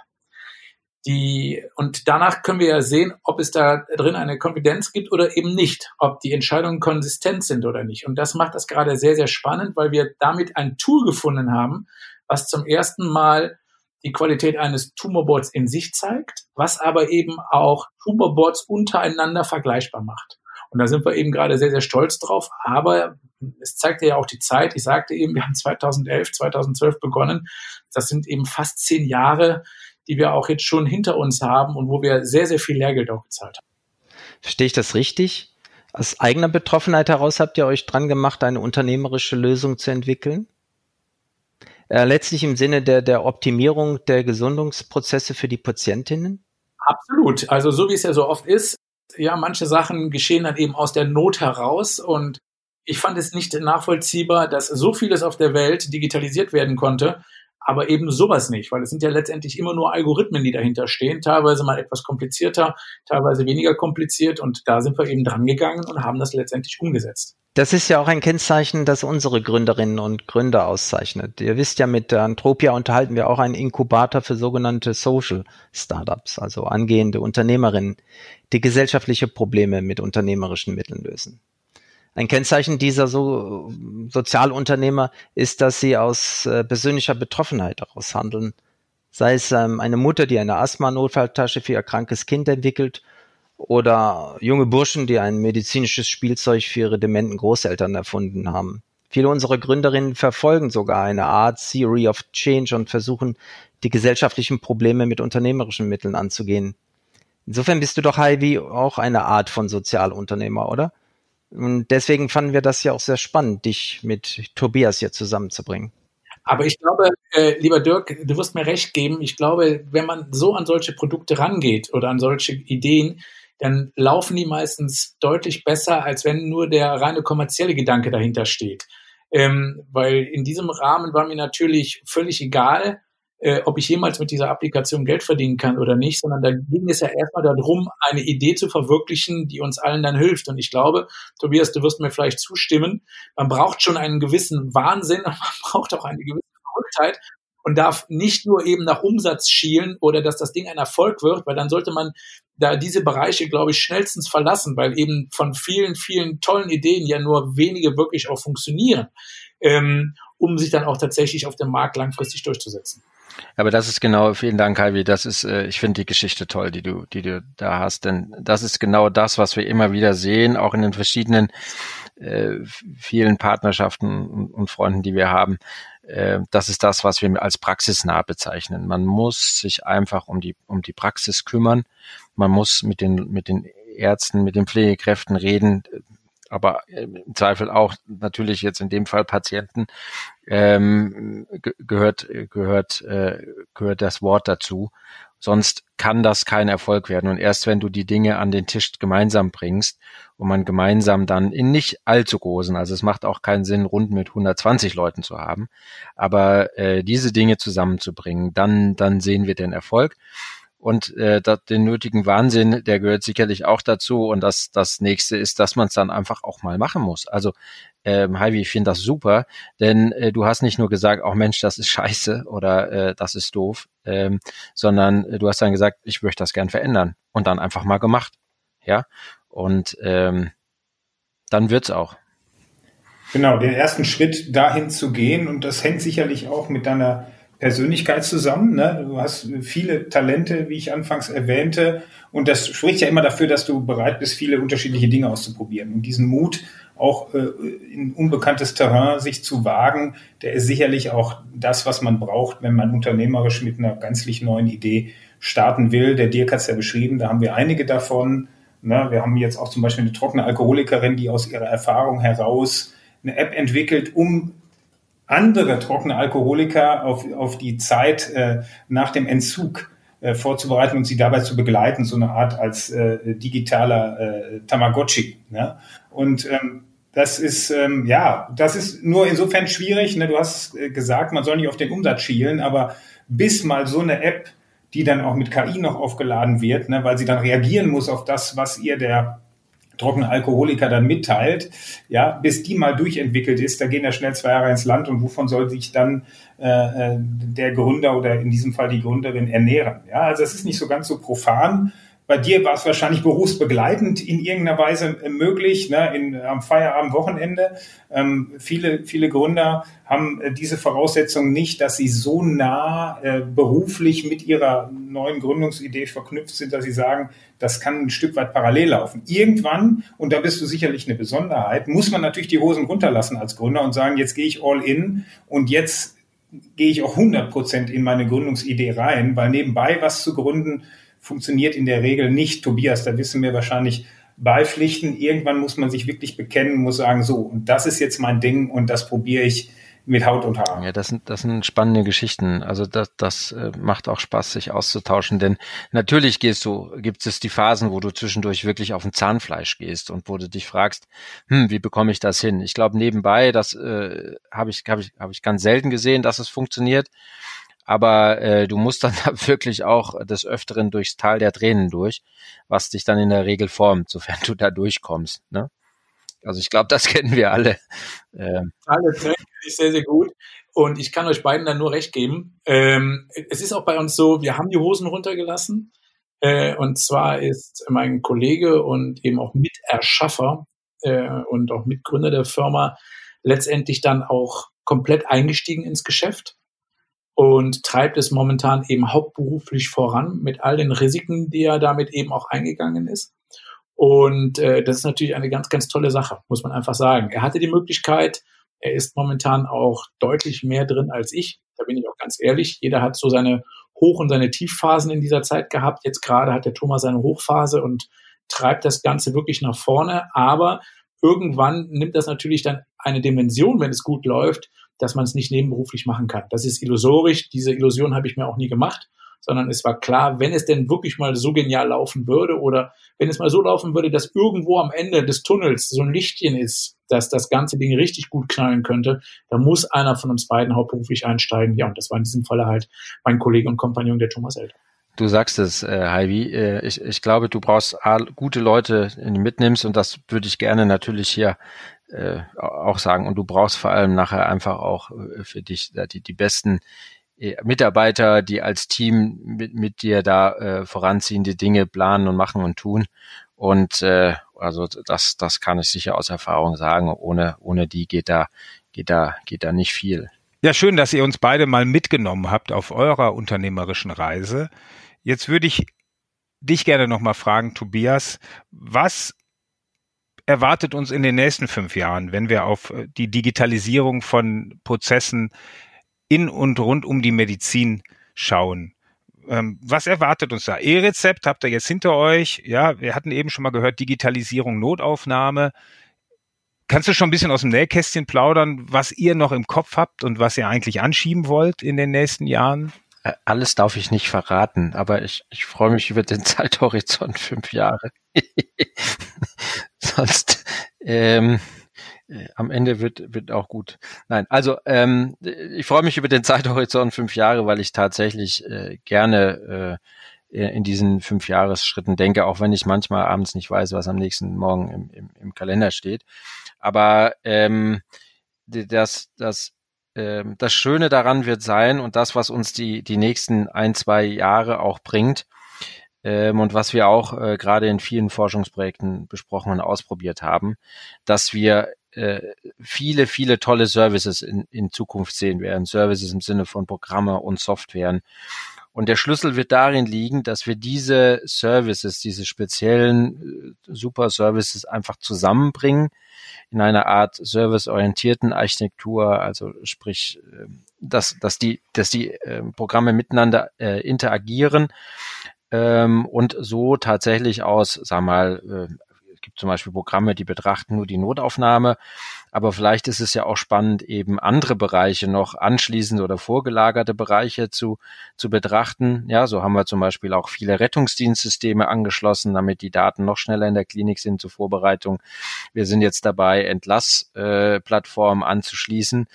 Die, und danach können wir ja sehen, ob es da drin eine Konfidenz gibt oder eben nicht, ob die Entscheidungen konsistent sind oder nicht. Und das macht das gerade sehr, sehr spannend, weil wir damit ein Tool gefunden haben, was zum ersten Mal die Qualität eines Tumorboards in sich zeigt, was aber eben auch Tumorboards untereinander vergleichbar macht. Und da sind wir eben gerade sehr, sehr stolz drauf. Aber es zeigte ja auch die Zeit. Ich sagte eben, wir haben 2011, 2012 begonnen. Das sind eben fast zehn Jahre, die wir auch jetzt schon hinter uns haben und wo wir sehr, sehr viel Lehrgeld auch gezahlt haben. Verstehe ich das richtig? Aus eigener Betroffenheit heraus habt ihr euch dran gemacht, eine unternehmerische Lösung zu entwickeln? Äh, letztlich im Sinne der, der Optimierung der Gesundungsprozesse für die Patientinnen? Absolut. Also so wie es ja so oft ist, ja, manche Sachen geschehen dann eben aus der Not heraus und ich fand es nicht nachvollziehbar, dass so vieles auf der Welt digitalisiert werden konnte aber eben sowas nicht, weil es sind ja letztendlich immer nur Algorithmen, die dahinter stehen, teilweise mal etwas komplizierter, teilweise weniger kompliziert und da sind wir eben dran gegangen und haben das letztendlich umgesetzt. Das ist ja auch ein Kennzeichen, das unsere Gründerinnen und Gründer auszeichnet. Ihr wisst ja, mit Antropia unterhalten wir auch einen Inkubator für sogenannte Social Startups, also angehende Unternehmerinnen, die gesellschaftliche Probleme mit unternehmerischen Mitteln lösen. Ein Kennzeichen dieser so Sozialunternehmer ist, dass sie aus äh, persönlicher Betroffenheit heraus handeln. Sei es ähm, eine Mutter, die eine Asthma-Notfalltasche für ihr krankes Kind entwickelt oder junge Burschen, die ein medizinisches Spielzeug für ihre dementen Großeltern erfunden haben. Viele unserer Gründerinnen verfolgen sogar eine Art Theory of Change und versuchen, die gesellschaftlichen Probleme mit unternehmerischen Mitteln anzugehen. Insofern bist du doch, Heidi, auch eine Art von Sozialunternehmer, oder? Und deswegen fanden wir das ja auch sehr spannend, dich mit Tobias hier zusammenzubringen. Aber ich glaube, äh, lieber Dirk, du wirst mir recht geben. Ich glaube, wenn man so an solche Produkte rangeht oder an solche Ideen, dann laufen die meistens deutlich besser, als wenn nur der reine kommerzielle Gedanke dahinter steht. Ähm, weil in diesem Rahmen war mir natürlich völlig egal, äh, ob ich jemals mit dieser Applikation Geld verdienen kann oder nicht, sondern da ging es ja erstmal darum, eine Idee zu verwirklichen, die uns allen dann hilft. Und ich glaube, Tobias, du wirst mir vielleicht zustimmen, man braucht schon einen gewissen Wahnsinn und man braucht auch eine gewisse Verrücktheit und darf nicht nur eben nach Umsatz schielen oder dass das Ding ein Erfolg wird, weil dann sollte man da diese Bereiche, glaube ich, schnellstens verlassen, weil eben von vielen, vielen tollen Ideen ja nur wenige wirklich auch funktionieren, ähm, um sich dann auch tatsächlich auf dem Markt langfristig durchzusetzen. Aber das ist genau, vielen Dank, Heidi. Das ist, äh, ich finde die Geschichte toll, die du, die du da hast. Denn das ist genau das, was wir immer wieder sehen, auch in den verschiedenen äh, vielen Partnerschaften und, und Freunden, die wir haben. Äh, das ist das, was wir als praxisnah bezeichnen. Man muss sich einfach um die, um die Praxis kümmern. Man muss mit den, mit den Ärzten, mit den Pflegekräften reden, aber im Zweifel auch natürlich jetzt in dem Fall Patienten ähm, gehört gehört äh, gehört das Wort dazu. Sonst kann das kein Erfolg werden. Und erst wenn du die Dinge an den Tisch gemeinsam bringst und man gemeinsam dann in nicht allzu großen, also es macht auch keinen Sinn, rund mit 120 Leuten zu haben, aber äh, diese Dinge zusammenzubringen, dann dann sehen wir den Erfolg und äh, dat, den nötigen Wahnsinn, der gehört sicherlich auch dazu. Und das, das nächste ist, dass man es dann einfach auch mal machen muss. Also, ähm, Heidi, ich finde das super, denn äh, du hast nicht nur gesagt, auch oh Mensch, das ist scheiße oder äh, das ist doof, ähm, sondern äh, du hast dann gesagt, ich möchte das gern verändern und dann einfach mal gemacht. Ja. Und ähm, dann wird's auch. Genau, den ersten Schritt dahin zu gehen, und das hängt sicherlich auch mit deiner Persönlichkeit zusammen. Ne? Du hast viele Talente, wie ich anfangs erwähnte. Und das spricht ja immer dafür, dass du bereit bist, viele unterschiedliche Dinge auszuprobieren. Und diesen Mut, auch äh, in unbekanntes Terrain sich zu wagen, der ist sicherlich auch das, was man braucht, wenn man unternehmerisch mit einer ganzlich neuen Idee starten will. Der Dirk hat es ja beschrieben, da haben wir einige davon. Ne? Wir haben jetzt auch zum Beispiel eine trockene Alkoholikerin, die aus ihrer Erfahrung heraus eine App entwickelt, um andere trockene Alkoholiker auf, auf die Zeit äh, nach dem Entzug äh, vorzubereiten und sie dabei zu begleiten, so eine Art als äh, digitaler äh, Tamagotchi. Ne? Und ähm, das ist ähm, ja, das ist nur insofern schwierig. Ne? Du hast äh, gesagt, man soll nicht auf den Umsatz schielen, aber bis mal so eine App, die dann auch mit KI noch aufgeladen wird, ne, weil sie dann reagieren muss auf das, was ihr der trockene Alkoholiker dann mitteilt, ja, bis die mal durchentwickelt ist, da gehen ja schnell zwei Jahre ins Land und wovon soll sich dann äh, äh der Gründer oder in diesem Fall die Gründerin ernähren? Ja, also es ist nicht so ganz so profan. Bei dir war es wahrscheinlich berufsbegleitend in irgendeiner Weise möglich, ne, in, am Feierabend, Wochenende. Ähm, viele, viele Gründer haben äh, diese Voraussetzung nicht, dass sie so nah äh, beruflich mit ihrer neuen Gründungsidee verknüpft sind, dass sie sagen, das kann ein Stück weit parallel laufen. Irgendwann, und da bist du sicherlich eine Besonderheit, muss man natürlich die Hosen runterlassen als Gründer und sagen, jetzt gehe ich all in und jetzt gehe ich auch 100 Prozent in meine Gründungsidee rein, weil nebenbei was zu gründen, funktioniert in der Regel nicht. Tobias, da wissen wir wahrscheinlich beipflichten. Irgendwann muss man sich wirklich bekennen, muss sagen, so, und das ist jetzt mein Ding und das probiere ich mit Haut und Haar. Ja, das sind, das sind spannende Geschichten. Also das, das äh, macht auch Spaß, sich auszutauschen, denn natürlich gehst du, gibt es die Phasen, wo du zwischendurch wirklich auf ein Zahnfleisch gehst und wo du dich fragst, hm, wie bekomme ich das hin? Ich glaube, nebenbei, das äh, habe ich, habe ich, habe ich ganz selten gesehen, dass es funktioniert aber äh, du musst dann da wirklich auch des Öfteren durchs Tal der Tränen durch, was dich dann in der Regel formt, sofern du da durchkommst. Ne? Also ich glaube, das kennen wir alle. Ähm. Alle Tränen kenne ich sehr, sehr gut. Und ich kann euch beiden dann nur recht geben. Ähm, es ist auch bei uns so, wir haben die Hosen runtergelassen. Äh, und zwar ist mein Kollege und eben auch Miterschaffer äh, und auch Mitgründer der Firma letztendlich dann auch komplett eingestiegen ins Geschäft und treibt es momentan eben hauptberuflich voran mit all den Risiken, die er damit eben auch eingegangen ist. Und äh, das ist natürlich eine ganz, ganz tolle Sache, muss man einfach sagen. Er hatte die Möglichkeit, er ist momentan auch deutlich mehr drin als ich. Da bin ich auch ganz ehrlich. Jeder hat so seine Hoch- und seine Tiefphasen in dieser Zeit gehabt. Jetzt gerade hat der Thomas seine Hochphase und treibt das Ganze wirklich nach vorne. Aber irgendwann nimmt das natürlich dann eine Dimension, wenn es gut läuft, dass man es nicht nebenberuflich machen kann. Das ist illusorisch. Diese Illusion habe ich mir auch nie gemacht, sondern es war klar, wenn es denn wirklich mal so genial laufen würde oder wenn es mal so laufen würde, dass irgendwo am Ende des Tunnels so ein Lichtchen ist, dass das ganze Ding richtig gut knallen könnte, dann muss einer von uns beiden hauptberuflich einsteigen. Ja, und das war in diesem Falle halt mein Kollege und Kompagnon, der Thomas Elter. Du sagst es, äh, Heidi. Äh, ich, ich glaube, du brauchst gute Leute, die du mitnimmst und das würde ich gerne natürlich hier äh, auch sagen. Und du brauchst vor allem nachher einfach auch äh, für dich die, die besten äh, Mitarbeiter, die als Team mit, mit dir da äh, voranziehende Dinge planen und machen und tun. Und äh, also das, das kann ich sicher aus Erfahrung sagen. Ohne, ohne die geht da, geht da, geht da nicht viel. Ja, schön, dass ihr uns beide mal mitgenommen habt auf eurer unternehmerischen Reise. Jetzt würde ich dich gerne nochmal fragen, Tobias, was erwartet uns in den nächsten fünf Jahren, wenn wir auf äh, die Digitalisierung von Prozessen in und rund um die Medizin schauen? Ähm, was erwartet uns da? E-Rezept habt ihr jetzt hinter euch. Ja, wir hatten eben schon mal gehört, Digitalisierung, Notaufnahme. Kannst du schon ein bisschen aus dem Nähkästchen plaudern, was ihr noch im Kopf habt und was ihr eigentlich anschieben wollt in den nächsten Jahren? Äh, alles darf ich nicht verraten, aber ich, ich freue mich über den Zeithorizont fünf Jahre. Sonst ähm, äh, am Ende wird, wird auch gut. Nein, also ähm, ich freue mich über den Zeithorizont fünf Jahre, weil ich tatsächlich äh, gerne äh, in diesen fünf Jahresschritten denke, auch wenn ich manchmal abends nicht weiß, was am nächsten Morgen im, im, im Kalender steht. Aber ähm, das, das ähm, das Schöne daran wird sein und das, was uns die, die nächsten ein, zwei Jahre auch bringt ähm, und was wir auch äh, gerade in vielen Forschungsprojekten besprochen und ausprobiert haben, dass wir äh, viele, viele tolle Services in, in Zukunft sehen werden. Services im Sinne von Programme und Softwaren. Und der Schlüssel wird darin liegen, dass wir diese Services, diese speziellen äh, Super Services einfach zusammenbringen in einer Art serviceorientierten Architektur, also sprich, ähm, dass, dass die, dass die äh, Programme miteinander äh, interagieren ähm, und so tatsächlich aus, sag mal, äh, es gibt zum Beispiel Programme, die betrachten nur die Notaufnahme, aber vielleicht ist es ja auch spannend, eben andere Bereiche noch anschließende oder vorgelagerte Bereiche zu, zu betrachten. Ja, so haben wir zum Beispiel auch viele Rettungsdienstsysteme angeschlossen, damit die Daten noch schneller in der Klinik sind zur Vorbereitung. Wir sind jetzt dabei, Entlassplattformen äh, anzuschließen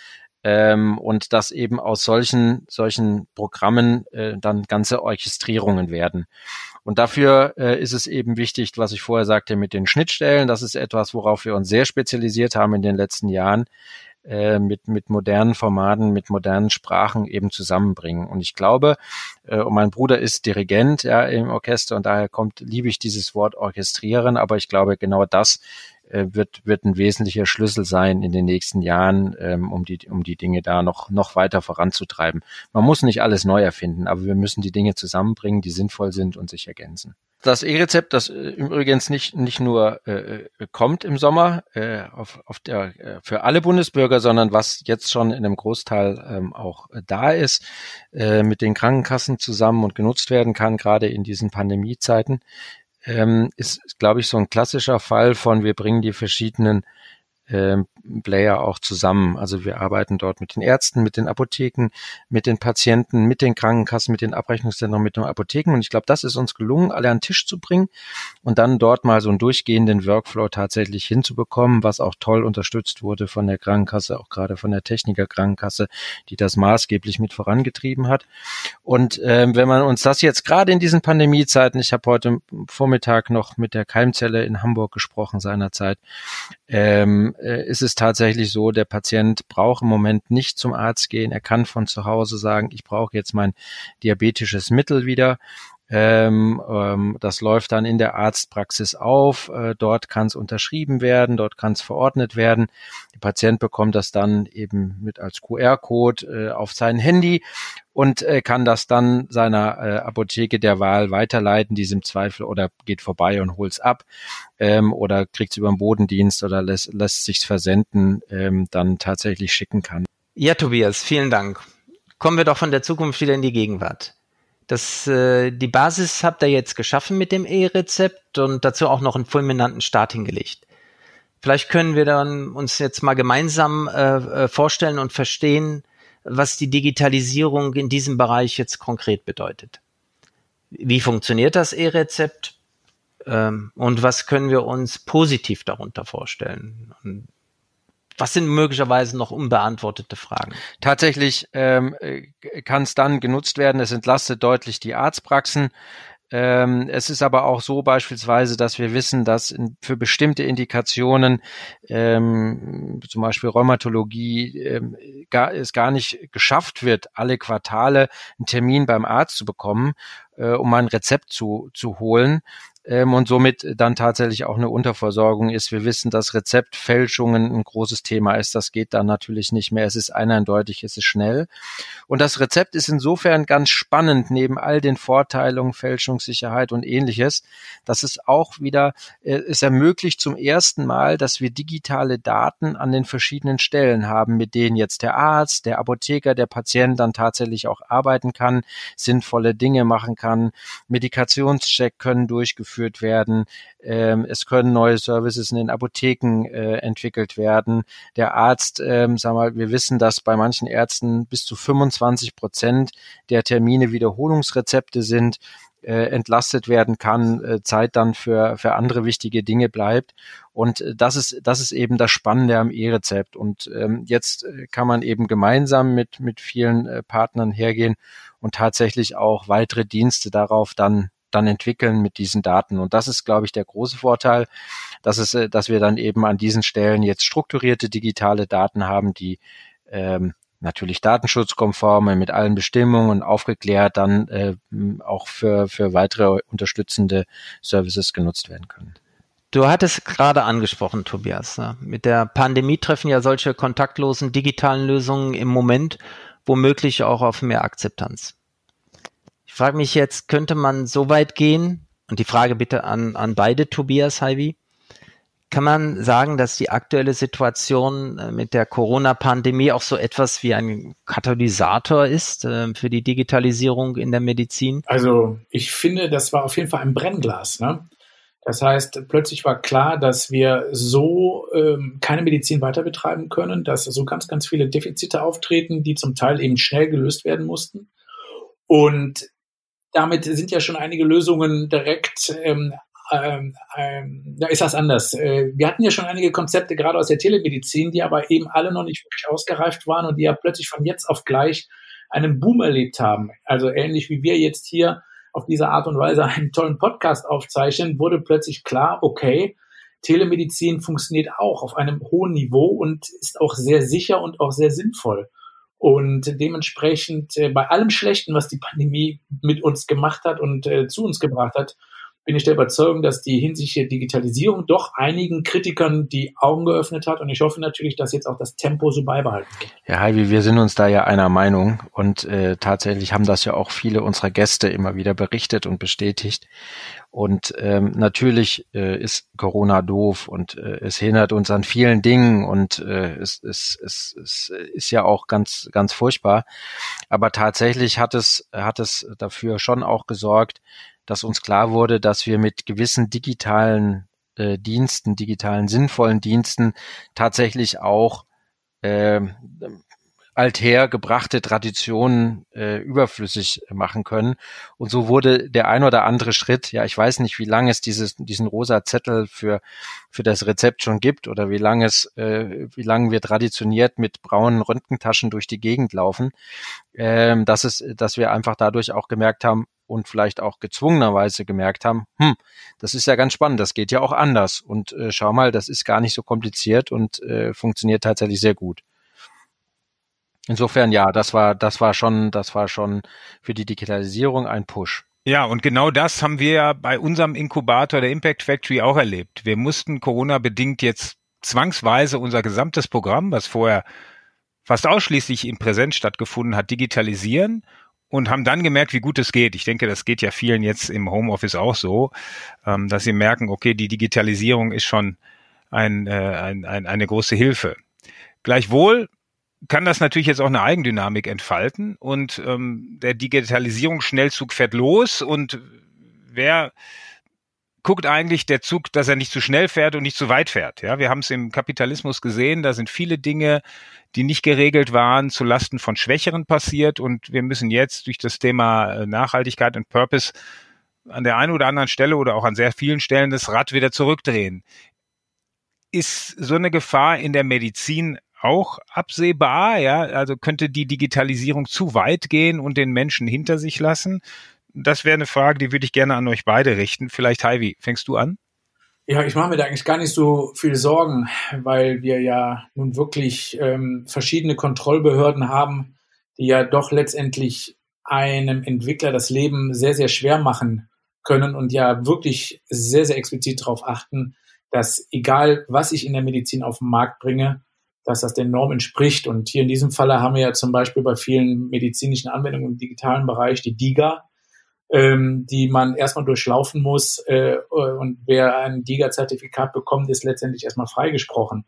ähm, und dass eben aus solchen, solchen Programmen äh, dann ganze Orchestrierungen werden. Und dafür äh, ist es eben wichtig, was ich vorher sagte mit den Schnittstellen. Das ist etwas, worauf wir uns sehr spezialisiert haben in den letzten Jahren, äh, mit, mit modernen Formaten, mit modernen Sprachen eben zusammenbringen. Und ich glaube, äh, und mein Bruder ist Dirigent ja, im Orchester und daher kommt, liebe ich dieses Wort orchestrieren, aber ich glaube, genau das äh, wird, wird ein wesentlicher Schlüssel sein in den nächsten Jahren, ähm, um, die, um die Dinge da noch, noch weiter voranzutreiben. Man muss nicht alles neu erfinden, aber wir müssen die Dinge zusammenbringen, die sinnvoll sind und sich ergänzen. Das E-Rezept, das äh, übrigens nicht, nicht nur äh, äh, kommt im Sommer äh, auf, auf der, äh, für alle Bundesbürger, sondern was jetzt schon in einem Großteil ähm, auch da ist, äh, mit den Krankenkassen zusammen und genutzt werden kann, gerade in diesen Pandemiezeiten, ähm, ist, glaube ich, so ein klassischer Fall von, wir bringen die verschiedenen äh, Player auch zusammen. Also wir arbeiten dort mit den Ärzten, mit den Apotheken, mit den Patienten, mit den Krankenkassen, mit den Abrechnungszentren, mit den Apotheken. Und ich glaube, das ist uns gelungen, alle an den Tisch zu bringen und dann dort mal so einen durchgehenden Workflow tatsächlich hinzubekommen, was auch toll unterstützt wurde von der Krankenkasse, auch gerade von der Techniker Krankenkasse, die das maßgeblich mit vorangetrieben hat. Und ähm, wenn man uns das jetzt gerade in diesen Pandemiezeiten, ich habe heute Vormittag noch mit der Keimzelle in Hamburg gesprochen seinerzeit, ähm, äh, ist es tatsächlich so, der Patient braucht im Moment nicht zum Arzt gehen. Er kann von zu Hause sagen, ich brauche jetzt mein diabetisches Mittel wieder. Ähm, ähm, das läuft dann in der Arztpraxis auf. Äh, dort kann es unterschrieben werden, dort kann es verordnet werden. Der Patient bekommt das dann eben mit als QR-Code äh, auf sein Handy und äh, kann das dann seiner äh, Apotheke der Wahl weiterleiten, diesem Zweifel oder geht vorbei und holt's ab ähm, oder kriegt's über den Bodendienst oder lässt, lässt sich's versenden, ähm, dann tatsächlich schicken kann. Ja, Tobias, vielen Dank. Kommen wir doch von der Zukunft wieder in die Gegenwart. Das, äh, die Basis habt ihr jetzt geschaffen mit dem E-Rezept und dazu auch noch einen fulminanten Start hingelegt. Vielleicht können wir dann uns jetzt mal gemeinsam äh, äh, vorstellen und verstehen, was die Digitalisierung in diesem Bereich jetzt konkret bedeutet. Wie funktioniert das E-Rezept? Ähm, und was können wir uns positiv darunter vorstellen? Und was sind möglicherweise noch unbeantwortete Fragen? Tatsächlich ähm, kann es dann genutzt werden. Es entlastet deutlich die Arztpraxen. Ähm, es ist aber auch so beispielsweise, dass wir wissen, dass in, für bestimmte Indikationen, ähm, zum Beispiel Rheumatologie, ähm, gar, es gar nicht geschafft wird, alle Quartale einen Termin beim Arzt zu bekommen, äh, um ein Rezept zu, zu holen ähm, und somit dann tatsächlich auch eine Unterversorgung ist. Wir wissen, dass Rezeptfälschungen ein großes Thema ist. Das geht dann natürlich nicht mehr. Es ist eindeutig, es ist schnell. Und das Rezept ist insofern ganz spannend, neben all den Vorteilungen, Fälschungssicherheit und ähnliches, dass es auch wieder, äh, es ermöglicht zum ersten Mal, dass wir digitale Daten an den verschiedenen Stellen haben, mit denen jetzt der Arzt, der Apotheker, der Patient dann tatsächlich auch arbeiten kann, sinnvolle Dinge machen kann, Medikationscheck können durchgeführt durchgeführt werden. Ähm, es können neue Services in den Apotheken äh, entwickelt werden. Der Arzt, ähm, sag mal, wir wissen, dass bei manchen Ärzten bis zu 25 Prozent der Termine Wiederholungsrezepte sind äh, entlastet werden kann, äh, Zeit dann für, für andere wichtige Dinge bleibt. Und äh, das ist, das ist eben das Spannende am E-Rezept. Und ähm, jetzt kann man eben gemeinsam mit, mit vielen Partnern hergehen und tatsächlich auch weitere Dienste darauf dann dann entwickeln mit diesen Daten. Und das ist, glaube ich, der große Vorteil, dass es, äh, dass wir dann eben an diesen Stellen jetzt strukturierte digitale Daten haben, die ähm, natürlich datenschutzkonform mit allen Bestimmungen aufgeklärt dann äh, auch für, für weitere unterstützende Services genutzt werden können. Du hattest gerade angesprochen, Tobias. Ne? Mit der Pandemie treffen ja solche kontaktlosen digitalen Lösungen im Moment womöglich auch auf mehr Akzeptanz frage mich jetzt, könnte man so weit gehen? Und die Frage bitte an, an beide, Tobias Heibi. Kann man sagen, dass die aktuelle Situation äh, mit der Corona-Pandemie auch so etwas wie ein Katalysator ist äh, für die Digitalisierung in der Medizin? Also ich finde, das war auf jeden Fall ein Brennglas. Ne? Das heißt, plötzlich war klar, dass wir so ähm, keine Medizin weiter betreiben können, dass so ganz, ganz viele Defizite auftreten, die zum Teil eben schnell gelöst werden mussten. Und damit sind ja schon einige Lösungen direkt ähm, ähm, ähm, da ist das anders. Äh, wir hatten ja schon einige Konzepte, gerade aus der Telemedizin, die aber eben alle noch nicht wirklich ausgereift waren und die ja plötzlich von jetzt auf gleich einen Boom erlebt haben. Also ähnlich wie wir jetzt hier auf diese Art und Weise einen tollen Podcast aufzeichnen, wurde plötzlich klar, okay, Telemedizin funktioniert auch auf einem hohen Niveau und ist auch sehr sicher und auch sehr sinnvoll. Und dementsprechend äh, bei allem Schlechten, was die Pandemie mit uns gemacht hat und äh, zu uns gebracht hat, bin ich der Überzeugung, dass die hinsichtliche Digitalisierung doch einigen Kritikern die Augen geöffnet hat. Und ich hoffe natürlich, dass jetzt auch das Tempo so beibehalten wird. Ja, Heidi, wir sind uns da ja einer Meinung. Und äh, tatsächlich haben das ja auch viele unserer Gäste immer wieder berichtet und bestätigt. Und ähm, natürlich äh, ist Corona doof und äh, es hindert uns an vielen Dingen und äh, es, es, es, es ist ja auch ganz, ganz furchtbar. Aber tatsächlich hat es, hat es dafür schon auch gesorgt, dass uns klar wurde, dass wir mit gewissen digitalen äh, Diensten, digitalen sinnvollen Diensten tatsächlich auch äh, althergebrachte Traditionen äh, überflüssig machen können. Und so wurde der ein oder andere Schritt, ja, ich weiß nicht, wie lange es dieses, diesen rosa Zettel für, für das Rezept schon gibt oder wie lange es, äh, wie lange wir traditioniert mit braunen Röntgentaschen durch die Gegend laufen, ähm, dass es, dass wir einfach dadurch auch gemerkt haben, und vielleicht auch gezwungenerweise gemerkt haben, hm, das ist ja ganz spannend, das geht ja auch anders und äh, schau mal, das ist gar nicht so kompliziert und äh, funktioniert tatsächlich sehr gut. Insofern ja, das war, das war schon, das war schon für die Digitalisierung ein Push. Ja, und genau das haben wir ja bei unserem Inkubator der Impact Factory auch erlebt. Wir mussten Corona-bedingt jetzt zwangsweise unser gesamtes Programm, was vorher fast ausschließlich in Präsenz stattgefunden hat, digitalisieren und haben dann gemerkt, wie gut es geht. Ich denke, das geht ja vielen jetzt im Homeoffice auch so, ähm, dass sie merken, okay, die Digitalisierung ist schon ein, äh, ein, ein, eine große Hilfe. Gleichwohl kann das natürlich jetzt auch eine Eigendynamik entfalten und ähm, der Digitalisierungsschnellzug fährt los und wer guckt eigentlich der Zug, dass er nicht zu schnell fährt und nicht zu weit fährt. Ja, wir haben es im Kapitalismus gesehen, da sind viele Dinge, die nicht geregelt waren, zu Lasten von Schwächeren passiert und wir müssen jetzt durch das Thema äh, Nachhaltigkeit und Purpose an der einen oder anderen Stelle oder auch an sehr vielen Stellen das Rad wieder zurückdrehen. Ist so eine Gefahr in der Medizin auch absehbar? Ja, also könnte die Digitalisierung zu weit gehen und den Menschen hinter sich lassen? Das wäre eine Frage, die würde ich gerne an euch beide richten. Vielleicht, Heidi, fängst du an? Ja, ich mache mir da eigentlich gar nicht so viel Sorgen, weil wir ja nun wirklich ähm, verschiedene Kontrollbehörden haben, die ja doch letztendlich einem Entwickler das Leben sehr, sehr schwer machen können und ja wirklich sehr, sehr explizit darauf achten, dass egal, was ich in der Medizin auf den Markt bringe, dass das den Normen entspricht. Und hier in diesem Falle haben wir ja zum Beispiel bei vielen medizinischen Anwendungen im digitalen Bereich die DIGA, ähm, die man erstmal durchlaufen muss. Äh, und wer ein DIGA-Zertifikat bekommt, ist letztendlich erstmal freigesprochen.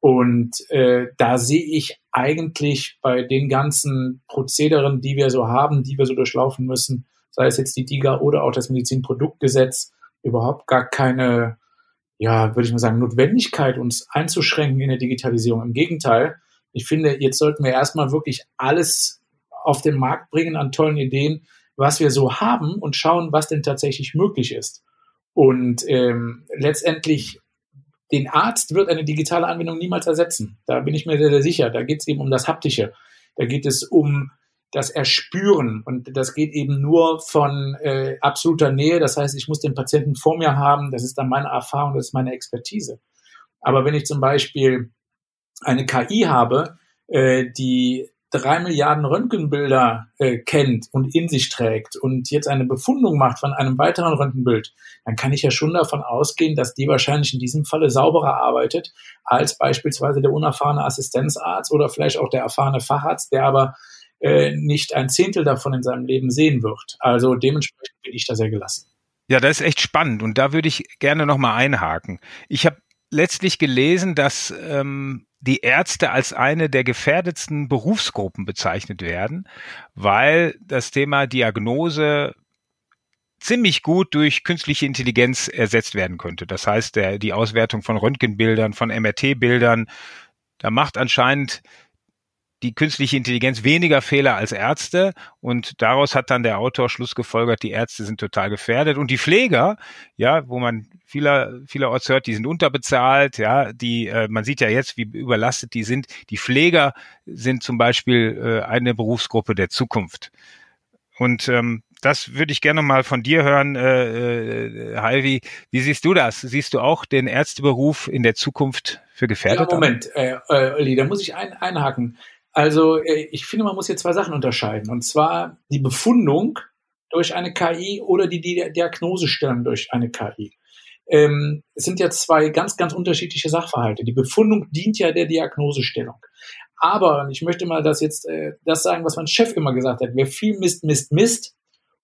Und äh, da sehe ich eigentlich bei den ganzen Prozederen, die wir so haben, die wir so durchlaufen müssen, sei es jetzt die DIGA oder auch das Medizinproduktgesetz, überhaupt gar keine ja, würde ich mal sagen, Notwendigkeit, uns einzuschränken in der Digitalisierung. Im Gegenteil, ich finde, jetzt sollten wir erstmal wirklich alles auf den Markt bringen an tollen Ideen, was wir so haben und schauen, was denn tatsächlich möglich ist. Und ähm, letztendlich den Arzt wird eine digitale Anwendung niemals ersetzen. Da bin ich mir sehr, sehr sicher. Da geht es eben um das Haptische. Da geht es um das Erspüren. Und das geht eben nur von äh, absoluter Nähe. Das heißt, ich muss den Patienten vor mir haben. Das ist dann meine Erfahrung, das ist meine Expertise. Aber wenn ich zum Beispiel eine KI habe, äh, die drei Milliarden Röntgenbilder äh, kennt und in sich trägt und jetzt eine Befundung macht von einem weiteren Röntgenbild, dann kann ich ja schon davon ausgehen, dass die wahrscheinlich in diesem Falle sauberer arbeitet als beispielsweise der unerfahrene Assistenzarzt oder vielleicht auch der erfahrene Facharzt, der aber äh, nicht ein Zehntel davon in seinem Leben sehen wird. Also dementsprechend bin ich da sehr gelassen. Ja, das ist echt spannend und da würde ich gerne nochmal einhaken. Ich habe letztlich gelesen, dass ähm, die Ärzte als eine der gefährdetsten Berufsgruppen bezeichnet werden, weil das Thema Diagnose ziemlich gut durch künstliche Intelligenz ersetzt werden könnte. Das heißt, der, die Auswertung von Röntgenbildern, von MRT-Bildern, da macht anscheinend die künstliche Intelligenz weniger Fehler als Ärzte und daraus hat dann der Autor Schluss gefolgert, die Ärzte sind total gefährdet und die Pfleger, ja, wo man vieler, vielerorts hört, die sind unterbezahlt, ja, die, äh, man sieht ja jetzt, wie überlastet die sind. Die Pfleger sind zum Beispiel äh, eine Berufsgruppe der Zukunft. Und ähm, das würde ich gerne mal von dir hören, äh, äh, Halvi. Wie siehst du das? Siehst du auch den Ärzteberuf in der Zukunft für gefährdet? Ja, Moment, äh, äh, Olli, da muss ich ein, einhaken. Also äh, ich finde, man muss hier zwei Sachen unterscheiden. Und zwar die Befundung durch eine KI oder die, Diagnosestellung durch eine KI. Ähm, es sind ja zwei ganz, ganz unterschiedliche Sachverhalte. Die Befundung dient ja der Diagnosestellung. Aber, ich möchte mal das jetzt, äh, das sagen, was mein Chef immer gesagt hat, wer viel misst, misst, misst.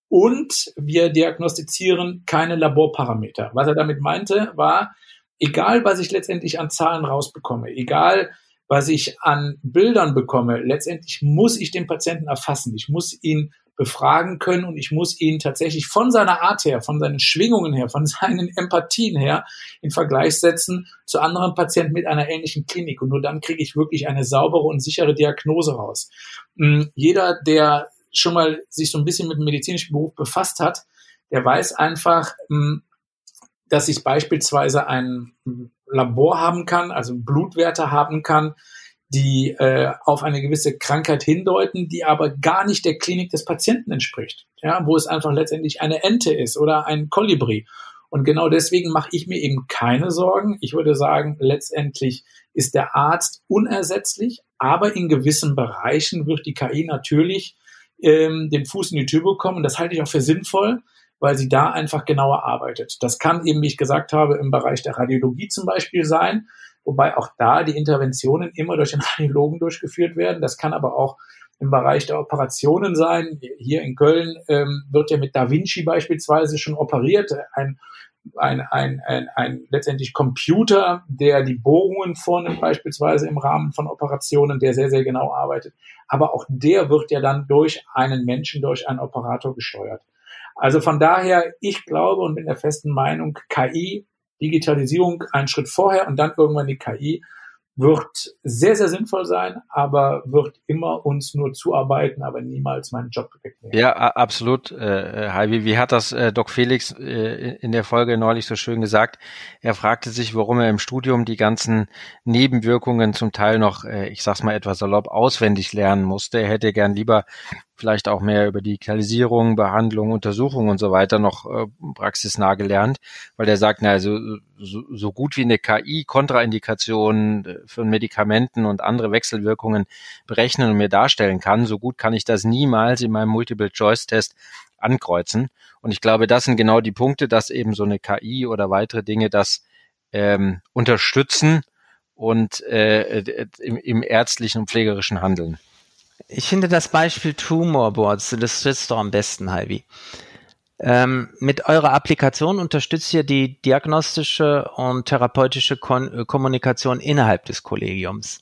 Und wir diagnostizieren keine Laborparameter. Was er damit meinte, war, egal was ich letztendlich an Zahlen rausbekomme, egal was ich an Bildern bekomme, letztendlich muss ich den Patienten erfassen. Ich muss ihn befragen können und ich muss ihn tatsächlich von seiner Art her, von seinen Schwingungen her, von seinen Empathien her in Vergleich setzen zu anderen Patienten mit einer ähnlichen Klinik. Und nur dann kriege ich wirklich eine saubere und sichere Diagnose raus. Hm, jeder, der schon mal sich so ein bisschen mit dem medizinischen Beruf befasst hat, der weiß einfach, hm, dass ich beispielsweise ein Labor haben kann, also Blutwerte haben kann, die äh, auf eine gewisse Krankheit hindeuten, die aber gar nicht der Klinik des Patienten entspricht. Ja, wo es einfach letztendlich eine Ente ist oder ein Kolibri. Und genau deswegen mache ich mir eben keine Sorgen. Ich würde sagen, letztendlich ist der Arzt unersetzlich, aber in gewissen Bereichen wird die KI natürlich ähm, den Fuß in die Tür bekommen. Das halte ich auch für sinnvoll, weil sie da einfach genauer arbeitet. Das kann eben, wie ich gesagt habe, im Bereich der Radiologie zum Beispiel sein, wobei auch da die Interventionen immer durch den Radiologen durchgeführt werden. Das kann aber auch im Bereich der Operationen sein. Hier in Köln ähm, wird ja mit Da Vinci beispielsweise schon operiert. Ein, ein, ein, ein, ein letztendlich Computer, der die Bohrungen vornimmt, beispielsweise im Rahmen von Operationen, der sehr, sehr genau arbeitet. Aber auch der wird ja dann durch einen Menschen, durch einen Operator gesteuert. Also von daher, ich glaube und bin der festen Meinung, KI Digitalisierung einen Schritt vorher und dann irgendwann die KI wird sehr, sehr sinnvoll sein, aber wird immer uns nur zuarbeiten, aber niemals meinen Job wegnehmen. Ja, absolut. Äh, Heidi, wie hat das äh, Doc Felix äh, in der Folge neulich so schön gesagt? Er fragte sich, warum er im Studium die ganzen Nebenwirkungen zum Teil noch, äh, ich sag's mal etwas salopp, auswendig lernen musste. Er hätte gern lieber vielleicht auch mehr über Digitalisierung, Behandlung, Untersuchung und so weiter noch äh, praxisnah gelernt, weil der sagt, na, also so, so gut wie eine KI Kontraindikationen äh, für Medikamenten und andere Wechselwirkungen berechnen und mir darstellen kann, so gut kann ich das niemals in meinem Multiple-Choice-Test ankreuzen. Und ich glaube, das sind genau die Punkte, dass eben so eine KI oder weitere Dinge das ähm, unterstützen und äh, im, im ärztlichen und pflegerischen Handeln. Ich finde das Beispiel Tumor Boards illustriert doch am besten, Halvi. Ähm, mit eurer Applikation unterstützt ihr die diagnostische und therapeutische Kon äh, Kommunikation innerhalb des Kollegiums.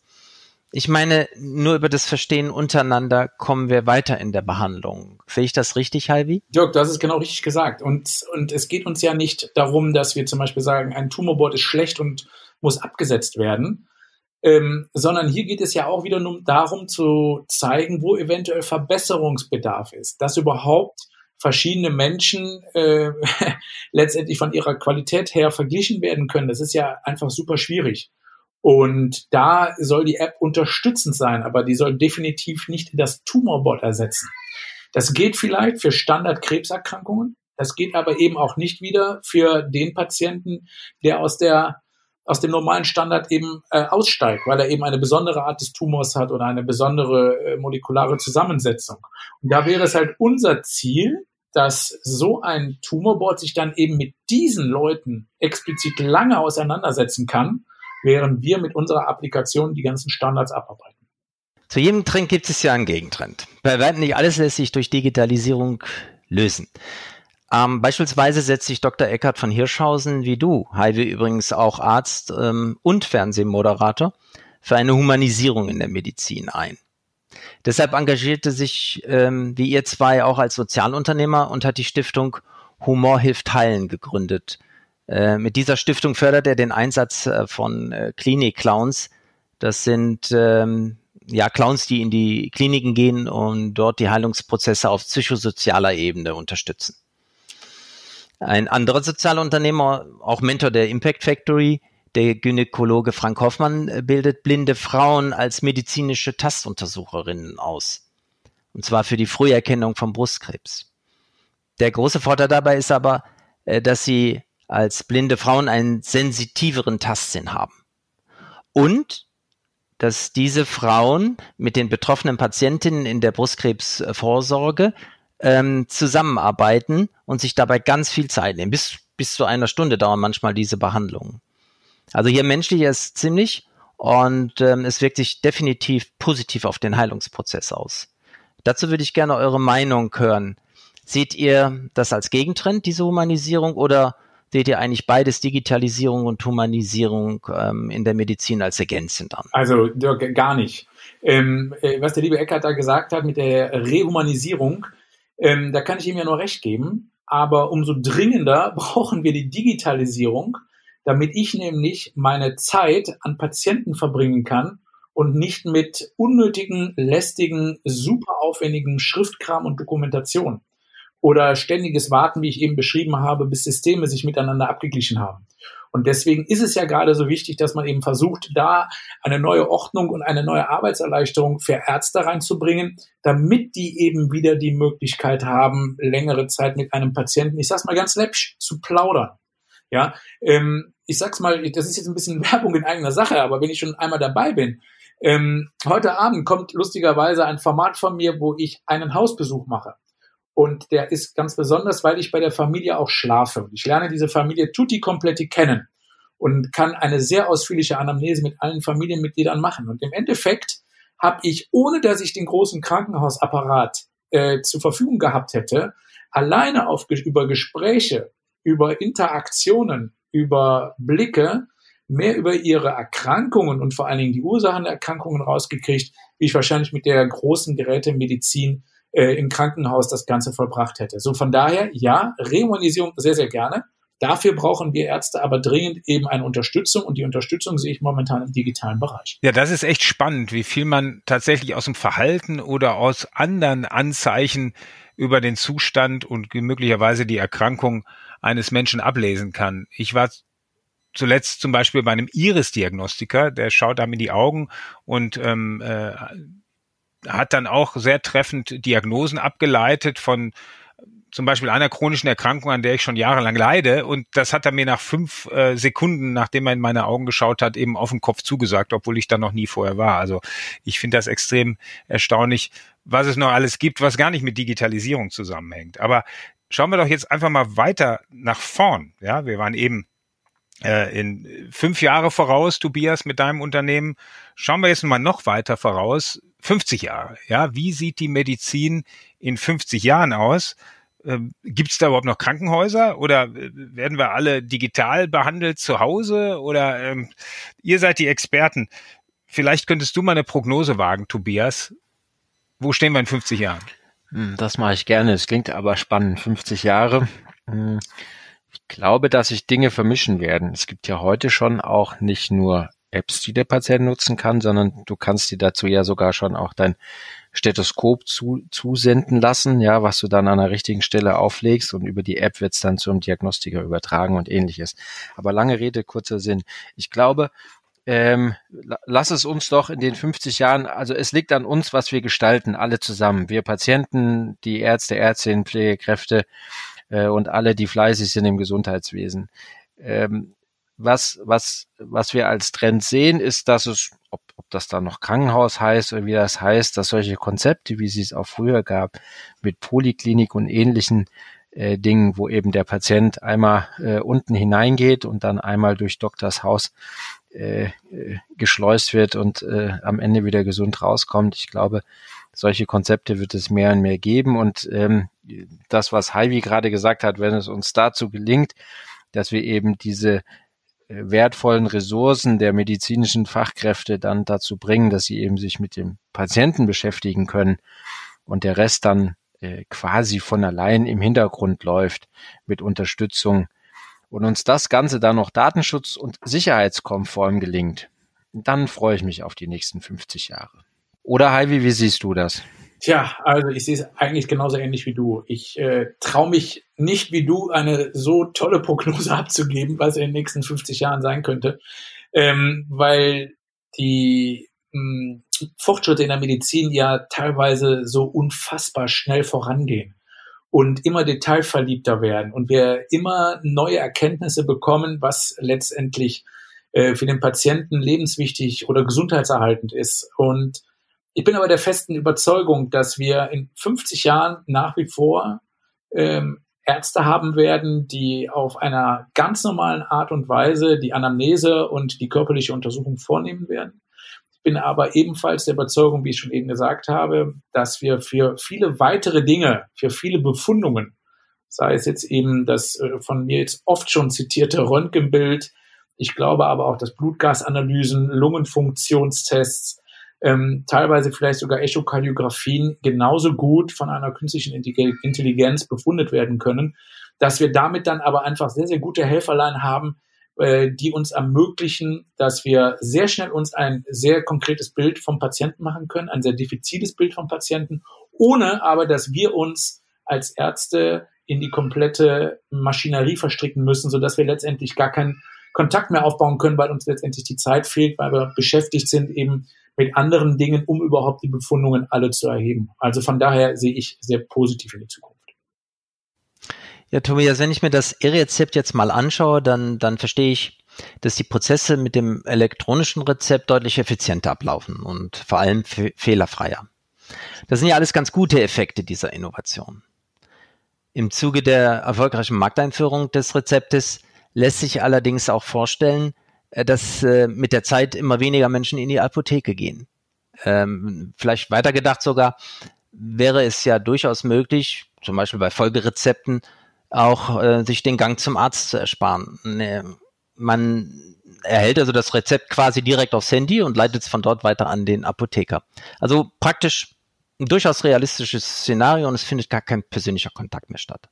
Ich meine, nur über das Verstehen untereinander kommen wir weiter in der Behandlung. Sehe ich das richtig, Halvi? Jörg, das ist genau richtig gesagt. Und, und es geht uns ja nicht darum, dass wir zum Beispiel sagen, ein Tumorboard ist schlecht und muss abgesetzt werden, ähm, sondern hier geht es ja auch wieder nur darum zu zeigen, wo eventuell Verbesserungsbedarf ist, dass überhaupt verschiedene Menschen äh, letztendlich von ihrer Qualität her verglichen werden können. Das ist ja einfach super schwierig. Und da soll die App unterstützend sein, aber die soll definitiv nicht das Tumorbot ersetzen. Das geht vielleicht für Standardkrebserkrankungen. Das geht aber eben auch nicht wieder für den Patienten, der aus der aus dem normalen Standard eben äh, aussteigt, weil er eben eine besondere Art des Tumors hat oder eine besondere äh, molekulare Zusammensetzung. Und da wäre es halt unser Ziel, dass so ein Tumorboard sich dann eben mit diesen Leuten explizit lange auseinandersetzen kann, während wir mit unserer Applikation die ganzen Standards abarbeiten. Zu jedem Trend gibt es ja einen Gegentrend. Bei weitem nicht alles lässt sich durch Digitalisierung lösen. Ähm, beispielsweise setzt sich Dr. Eckhard von Hirschhausen, wie du, Heide übrigens auch Arzt ähm, und Fernsehmoderator, für eine Humanisierung in der Medizin ein. Deshalb engagierte sich, ähm, wie ihr zwei, auch als Sozialunternehmer und hat die Stiftung Humor hilft heilen gegründet. Äh, mit dieser Stiftung fördert er den Einsatz äh, von äh, Klinik-Clowns. Das sind ähm, ja, Clowns, die in die Kliniken gehen und dort die Heilungsprozesse auf psychosozialer Ebene unterstützen. Ein anderer Sozialunternehmer, auch Mentor der Impact Factory, der Gynäkologe Frank Hoffmann, bildet blinde Frauen als medizinische Tastuntersucherinnen aus. Und zwar für die Früherkennung von Brustkrebs. Der große Vorteil dabei ist aber, äh, dass sie als blinde Frauen einen sensitiveren Tastsinn haben. Und dass diese Frauen mit den betroffenen Patientinnen in der Brustkrebsvorsorge ähm, zusammenarbeiten und sich dabei ganz viel Zeit nehmen. Bis, bis zu einer Stunde dauern manchmal diese Behandlungen. Also hier menschlich ist ziemlich und ähm, es wirkt sich definitiv positiv auf den Heilungsprozess aus. Dazu würde ich gerne eure Meinung hören. Seht ihr das als Gegentrend, diese Humanisierung, oder seht ihr eigentlich beides, Digitalisierung und Humanisierung ähm, in der Medizin als ergänzend an? Also gar nicht. Ähm, äh, was der liebe Eckert da gesagt hat mit der Rehumanisierung, ähm, da kann ich ihm ja nur recht geben. Aber umso dringender brauchen wir die Digitalisierung, damit ich nämlich meine Zeit an Patienten verbringen kann und nicht mit unnötigen, lästigen, super aufwendigen Schriftkram und Dokumentation oder ständiges Warten, wie ich eben beschrieben habe, bis Systeme sich miteinander abgeglichen haben. Und deswegen ist es ja gerade so wichtig, dass man eben versucht, da eine neue Ordnung und eine neue Arbeitserleichterung für Ärzte reinzubringen, damit die eben wieder die Möglichkeit haben, längere Zeit mit einem Patienten, ich sag's mal ganz läppsch, zu plaudern. Ja, ähm, ich sag's mal, das ist jetzt ein bisschen Werbung in eigener Sache, aber wenn ich schon einmal dabei bin, ähm, heute Abend kommt lustigerweise ein Format von mir, wo ich einen Hausbesuch mache. Und der ist ganz besonders, weil ich bei der Familie auch schlafe. Ich lerne diese Familie tutti completi kennen und kann eine sehr ausführliche Anamnese mit allen Familienmitgliedern machen. Und im Endeffekt habe ich, ohne dass ich den großen Krankenhausapparat äh, zur Verfügung gehabt hätte, alleine auf, über Gespräche, über Interaktionen, über Blicke, mehr über ihre Erkrankungen und vor allen Dingen die Ursachen der Erkrankungen rausgekriegt, wie ich wahrscheinlich mit der großen Gerätemedizin äh, im Krankenhaus das Ganze vollbracht hätte. So von daher, ja, Rehumanisierung sehr, sehr gerne. Dafür brauchen wir Ärzte aber dringend eben eine Unterstützung und die Unterstützung sehe ich momentan im digitalen Bereich. Ja, das ist echt spannend, wie viel man tatsächlich aus dem Verhalten oder aus anderen Anzeichen über den Zustand und möglicherweise die Erkrankung eines Menschen ablesen kann. Ich war zuletzt zum Beispiel bei einem Iris-Diagnostiker, der schaut einem in die Augen und ähm, äh, hat dann auch sehr treffend Diagnosen abgeleitet von zum Beispiel einer chronischen Erkrankung, an der ich schon jahrelang leide. Und das hat er mir nach fünf äh, Sekunden, nachdem er in meine Augen geschaut hat, eben auf den Kopf zugesagt, obwohl ich da noch nie vorher war. Also ich finde das extrem erstaunlich, was es noch alles gibt, was gar nicht mit Digitalisierung zusammenhängt. Aber schauen wir doch jetzt einfach mal weiter nach vorn. Ja, wir waren eben äh, in fünf Jahre voraus, Tobias, mit deinem Unternehmen. Schauen wir jetzt mal noch weiter voraus. 50 Jahre. Ja, wie sieht die Medizin in 50 Jahren aus? Ähm, Gibt es da überhaupt noch Krankenhäuser oder äh, werden wir alle digital behandelt zu Hause? Oder ähm, ihr seid die Experten. Vielleicht könntest du mal eine Prognose wagen, Tobias. Wo stehen wir in 50 Jahren? Hm, das mache ich gerne. Es klingt aber spannend. 50 Jahre. Ich glaube, dass sich Dinge vermischen werden. Es gibt ja heute schon auch nicht nur Apps, die der Patient nutzen kann, sondern du kannst dir dazu ja sogar schon auch dein Stethoskop zu, zusenden lassen, ja, was du dann an der richtigen Stelle auflegst und über die App wird es dann zum Diagnostiker übertragen und ähnliches. Aber lange Rede, kurzer Sinn. Ich glaube, ähm, lass es uns doch in den 50 Jahren, also es liegt an uns, was wir gestalten, alle zusammen. Wir Patienten, die Ärzte, Ärztinnen, Pflegekräfte äh, und alle, die fleißig sind im Gesundheitswesen. Ähm, was, was, was wir als Trend sehen, ist, dass es, ob, ob das dann noch Krankenhaus heißt oder wie das heißt, dass solche Konzepte, wie sie es auch früher gab, mit Poliklinik und ähnlichen äh, Dingen, wo eben der Patient einmal äh, unten hineingeht und dann einmal durch Doktors Haus äh, äh, geschleust wird und äh, am Ende wieder gesund rauskommt. Ich glaube, solche Konzepte wird es mehr und mehr geben. Und ähm, das, was Heidi gerade gesagt hat, wenn es uns dazu gelingt, dass wir eben diese wertvollen Ressourcen der medizinischen Fachkräfte dann dazu bringen, dass sie eben sich mit dem Patienten beschäftigen können und der Rest dann äh, quasi von allein im Hintergrund läuft mit Unterstützung und uns das Ganze dann noch datenschutz- und sicherheitskonform gelingt, dann freue ich mich auf die nächsten 50 Jahre. Oder Heidi, wie siehst du das? Tja, also ich sehe es eigentlich genauso ähnlich wie du. Ich äh, traue mich nicht wie du eine so tolle Prognose abzugeben, was in den nächsten 50 Jahren sein könnte, ähm, weil die mh, hm, Fortschritte in der Medizin ja teilweise so unfassbar schnell vorangehen und immer detailverliebter werden und wir immer neue Erkenntnisse bekommen, was letztendlich äh, für den Patienten lebenswichtig oder gesundheitserhaltend ist. Und ich bin aber der festen Überzeugung, dass wir in 50 Jahren nach wie vor ähm, Ärzte haben werden, die auf einer ganz normalen Art und Weise die Anamnese und die körperliche Untersuchung vornehmen werden. Ich bin aber ebenfalls der Überzeugung, wie ich schon eben gesagt habe, dass wir für viele weitere Dinge, für viele Befundungen, sei es jetzt eben das äh, von mir jetzt oft schon zitierte Röntgenbild, ich glaube aber auch, dass Blutgasanalysen, Lungenfunktionstests, ähm, teilweise vielleicht sogar Echokardiographien genauso gut von einer künstlichen Intelligenz befundet werden können, dass wir damit dann aber einfach sehr, sehr gute Helferlein haben, äh, die uns ermöglichen, dass wir sehr schnell uns ein sehr konkretes Bild vom Patienten machen können, ein sehr diffiziles Bild vom Patienten, ohne aber, dass wir uns als Ärzte in die komplette Maschinerie verstricken müssen, so dass wir letztendlich gar keinen Kontakt mehr aufbauen können, weil uns letztendlich die Zeit fehlt, weil wir beschäftigt sind eben mit anderen Dingen, um überhaupt die Befundungen alle zu erheben. Also von daher sehe ich sehr positiv in die Zukunft. Ja, Tobias, wenn ich mir das E-Rezept jetzt mal anschaue, dann, dann verstehe ich, dass die Prozesse mit dem elektronischen Rezept deutlich effizienter ablaufen und vor allem fehlerfreier. Das sind ja alles ganz gute Effekte dieser Innovation. Im Zuge der erfolgreichen Markteinführung des Rezeptes lässt sich allerdings auch vorstellen, äh, dass äh, mit der Zeit immer weniger Menschen in die Apotheke gehen. Ähm, vielleicht weitergedacht sogar, wäre es ja durchaus möglich, zum Beispiel bei Folgerezepten, auch äh, sich den Gang zum Arzt zu ersparen. Nee, man erhält also das Rezept quasi direkt aufs Handy und leitet es von dort weiter an den Apotheker. Also praktisch ein durchaus realistisches Szenario und es findet gar kein persönlicher Kontakt mehr statt.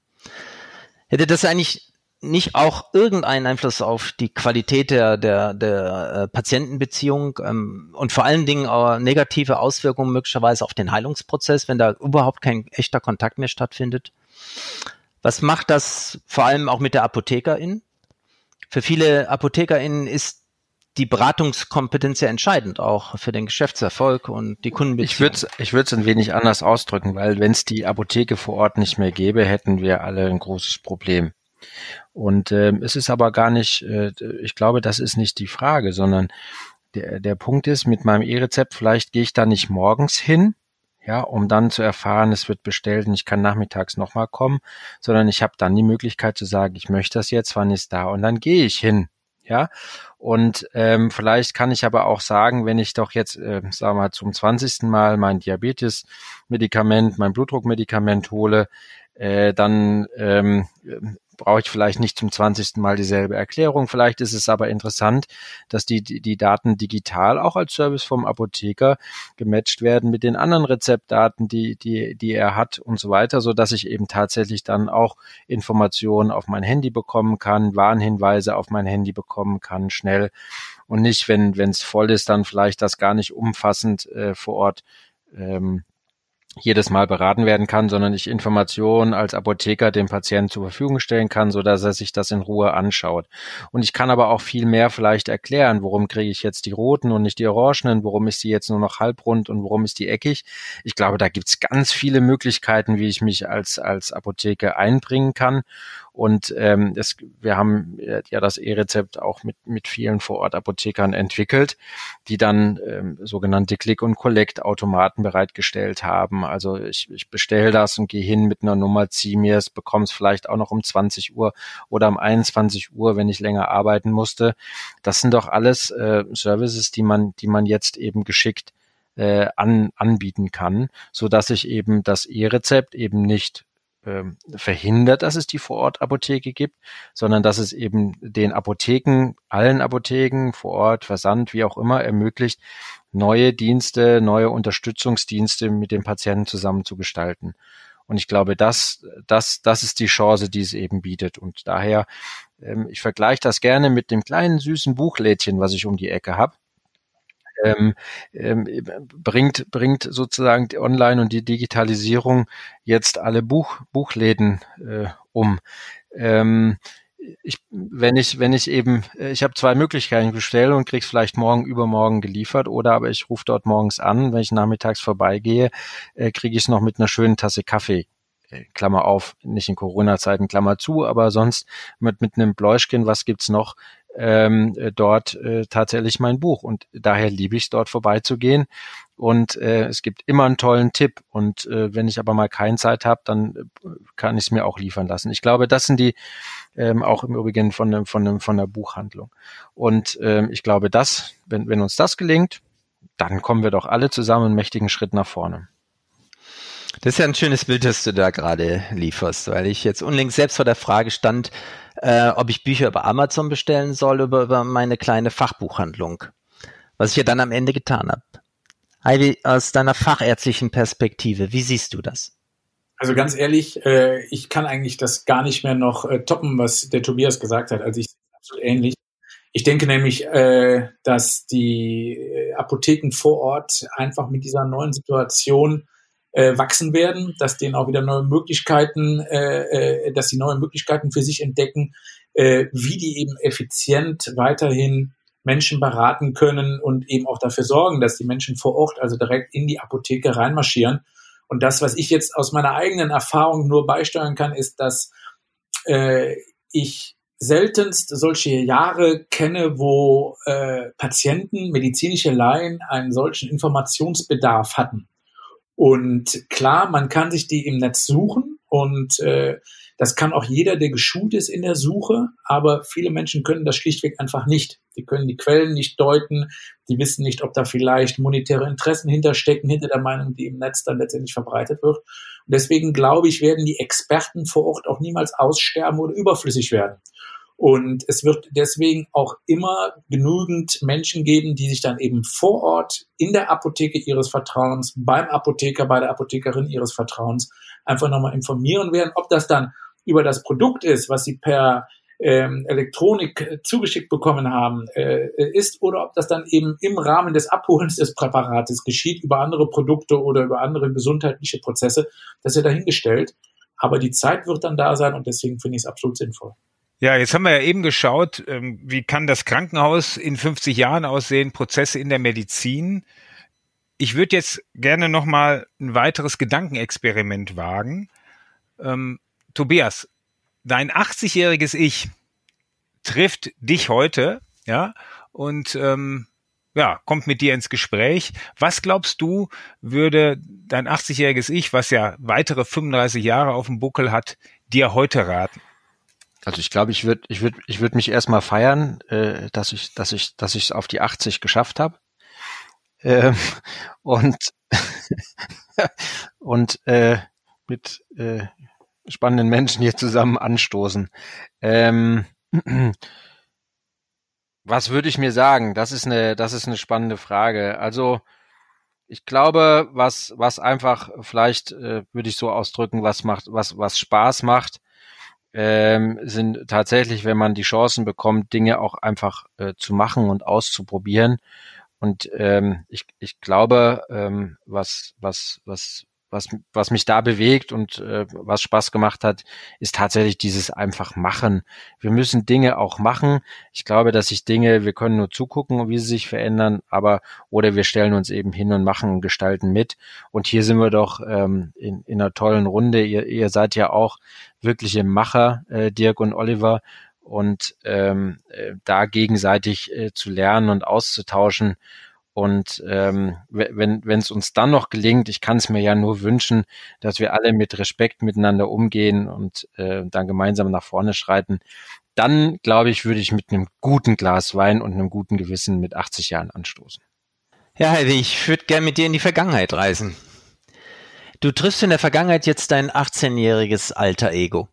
Hätte das eigentlich nicht auch irgendeinen Einfluss auf die Qualität der, der, der äh, Patientenbeziehung ähm, und vor allen Dingen auch negative Auswirkungen möglicherweise auf den Heilungsprozess, wenn da überhaupt kein echter Kontakt mehr stattfindet? Was macht das vor allem auch mit der Apothekerin? Für viele ApothekerInnen ist die Beratungskompetenz ja entscheidend, auch für den Geschäftserfolg und die Kundenbeziehung. Ich würde es ich würd's ein wenig anders ausdrücken, weil wenn es die Apotheke vor Ort nicht mehr gäbe, hätten wir alle ein großes Problem. Und äh, es ist aber gar nicht, äh, ich glaube, das ist nicht die Frage, sondern der, der Punkt ist, mit meinem E-Rezept, vielleicht gehe ich da nicht morgens hin, ja, um dann zu erfahren, es wird bestellt und ich kann nachmittags nochmal kommen, sondern ich habe dann die Möglichkeit zu sagen, ich möchte das jetzt, wann ist da und dann gehe ich hin. Ja, und ähm, vielleicht kann ich aber auch sagen, wenn ich doch jetzt, äh, sagen wir mal, zum 20. Mal mein Diabetes-Medikament, mein Blutdruckmedikament hole, äh, dann ähm, brauche ich vielleicht nicht zum 20. Mal dieselbe Erklärung. Vielleicht ist es aber interessant, dass die, die, Daten digital auch als Service vom Apotheker gematcht werden mit den anderen Rezeptdaten, die, die, die er hat und so weiter, so dass ich eben tatsächlich dann auch Informationen auf mein Handy bekommen kann, Warnhinweise auf mein Handy bekommen kann, schnell und nicht, wenn wenn es voll ist, dann vielleicht das gar nicht umfassend äh, vor Ort ähm, jedes Mal beraten werden kann, sondern ich Informationen als Apotheker dem Patienten zur Verfügung stellen kann, so dass er sich das in Ruhe anschaut. Und ich kann aber auch viel mehr vielleicht erklären, warum kriege ich jetzt die roten und nicht die orangenen, warum ist die jetzt nur noch halbrund und warum ist die eckig. Ich glaube, da gibt's ganz viele Möglichkeiten, wie ich mich als, als Apotheker einbringen kann. Und ähm, es, wir haben ja das E-Rezept auch mit, mit vielen Vorort-Apothekern entwickelt, die dann ähm, sogenannte Click- und Collect-Automaten bereitgestellt haben. Also ich, ich bestelle das und gehe hin mit einer Nummer, ziehe mir es, bekomme es vielleicht auch noch um 20 Uhr oder um 21 Uhr, wenn ich länger arbeiten musste. Das sind doch alles äh, Services, die man, die man jetzt eben geschickt äh, an, anbieten kann, so dass ich eben das E-Rezept eben nicht ähm, verhindert, dass es die Vorortapotheke gibt, sondern dass es eben den Apotheken, allen Apotheken vor Ort, Versand, wie auch immer, ermöglicht, neue Dienste, neue Unterstützungsdienste mit dem Patienten zusammen zu gestalten. Und ich glaube, das, das, das ist die Chance, die es eben bietet. Und daher, ähm, ich vergleiche das gerne mit dem kleinen süßen Buchlädchen, was ich um die Ecke habe ähm, ähm, bringt, bringt sozusagen die Online und die Digitalisierung jetzt alle Buch, Buchläden äh, um. Ähm, ich, wenn ich, wenn ich eben, äh, ich habe zwei Möglichkeiten, ich bestelle und krieg's vielleicht morgen übermorgen geliefert oder aber ich rufe dort morgens an, wenn ich nachmittags vorbeigehe, äh, kriege ich es noch mit einer schönen Tasse Kaffee. Äh, Klammer auf, nicht in Corona-Zeiten, Klammer zu, aber sonst mit, mit einem Bläuschchen, was gibt's noch, ähm, äh, dort äh, tatsächlich mein Buch. Und daher liebe ich es, dort vorbeizugehen. Und äh, es gibt immer einen tollen Tipp. Und äh, wenn ich aber mal keine Zeit habe, dann äh, kann ich es mir auch liefern lassen. Ich glaube, das sind die ähm, auch im Übrigen von, dem, von, dem, von der Buchhandlung. Und ähm, ich glaube, das, wenn, wenn uns das gelingt, dann kommen wir doch alle zusammen einen mächtigen Schritt nach vorne. Das ist ja ein schönes Bild, das du da gerade lieferst, weil ich jetzt unlängst selbst vor der Frage stand, äh, ob ich Bücher über Amazon bestellen soll oder über meine kleine Fachbuchhandlung. Was ich ja dann am Ende getan habe. Heidi, aus deiner fachärztlichen Perspektive, wie siehst du das? Also ganz ehrlich, äh, ich kann eigentlich das gar nicht mehr noch äh, toppen, was der Tobias gesagt hat. Also ich absolut ähnlich. Ich denke nämlich, äh, dass die äh, Apotheken vor Ort einfach mit dieser neuen Situation äh, wachsen werden, dass denen auch wieder neue Möglichkeiten, äh, äh, dass sie neue Möglichkeiten für sich entdecken, äh, wie die eben effizient weiterhin Menschen beraten können und eben auch dafür sorgen, dass die Menschen vor Ort also direkt in die Apotheke reinmarschieren. Und das, was ich jetzt aus meiner eigenen Erfahrung nur beisteuern kann, ist, dass äh, ich seltenst solche Jahre kenne, wo äh, Patienten, medizinische Laien einen solchen Informationsbedarf hatten. Und klar, man kann sich die im Netz suchen und äh, das kann auch jeder, der geschult ist in der Suche, aber viele Menschen können das schlichtweg einfach nicht. Die können die Quellen nicht deuten, die wissen nicht, ob da vielleicht monetäre Interessen hinterstecken, hinter der Meinung, die im Netz dann letztendlich verbreitet wird. Und deswegen glaube ich, werden die Experten vor Ort auch niemals aussterben oder überflüssig werden. Und es wird deswegen auch immer genügend Menschen geben, die sich dann eben vor Ort in der Apotheke ihres Vertrauens, beim Apotheker, bei der Apothekerin ihres Vertrauens einfach nochmal informieren werden, ob das dann über das Produkt ist, was sie per ähm, Elektronik zugeschickt bekommen haben, äh, ist oder ob das dann eben im Rahmen des Abholens des Präparates geschieht, über andere Produkte oder über andere gesundheitliche Prozesse, das ist ja dahingestellt. Aber die Zeit wird dann da sein und deswegen finde ich es absolut sinnvoll. Ja, jetzt haben wir ja eben geschaut, ähm, wie kann das Krankenhaus in 50 Jahren aussehen, Prozesse in der Medizin. Ich würde jetzt gerne noch mal ein weiteres Gedankenexperiment wagen. Ähm, Tobias, dein 80-jähriges Ich trifft dich heute, ja, und ähm, ja, kommt mit dir ins Gespräch. Was glaubst du, würde dein 80-jähriges Ich, was ja weitere 35 Jahre auf dem Buckel hat, dir heute raten? Also ich glaube, ich würde ich würde ich würde mich erstmal feiern, äh, dass ich dass ich dass ich es auf die 80 geschafft habe. Ähm, und und äh, mit äh, spannenden Menschen hier zusammen anstoßen. Ähm, was würde ich mir sagen? Das ist eine das ist eine spannende Frage. Also ich glaube, was was einfach vielleicht äh, würde ich so ausdrücken, was macht was was Spaß macht, ähm, sind tatsächlich, wenn man die Chancen bekommt, Dinge auch einfach äh, zu machen und auszuprobieren. Und ähm, ich, ich glaube, ähm, was, was, was, was, was mich da bewegt und äh, was Spaß gemacht hat, ist tatsächlich dieses einfach machen. Wir müssen Dinge auch machen. Ich glaube, dass sich Dinge, wir können nur zugucken, wie sie sich verändern, aber oder wir stellen uns eben hin und machen und gestalten mit. Und hier sind wir doch ähm, in, in einer tollen Runde. Ihr, ihr seid ja auch wirkliche Macher, äh, Dirk und Oliver. Und ähm, äh, da gegenseitig äh, zu lernen und auszutauschen, und ähm, wenn es uns dann noch gelingt, ich kann es mir ja nur wünschen, dass wir alle mit Respekt miteinander umgehen und äh, dann gemeinsam nach vorne schreiten, dann glaube ich, würde ich mit einem guten Glas Wein und einem guten Gewissen mit 80 Jahren anstoßen. Ja, Heidi, ich würde gerne mit dir in die Vergangenheit reisen. Du triffst in der Vergangenheit jetzt dein 18-jähriges alter Ego.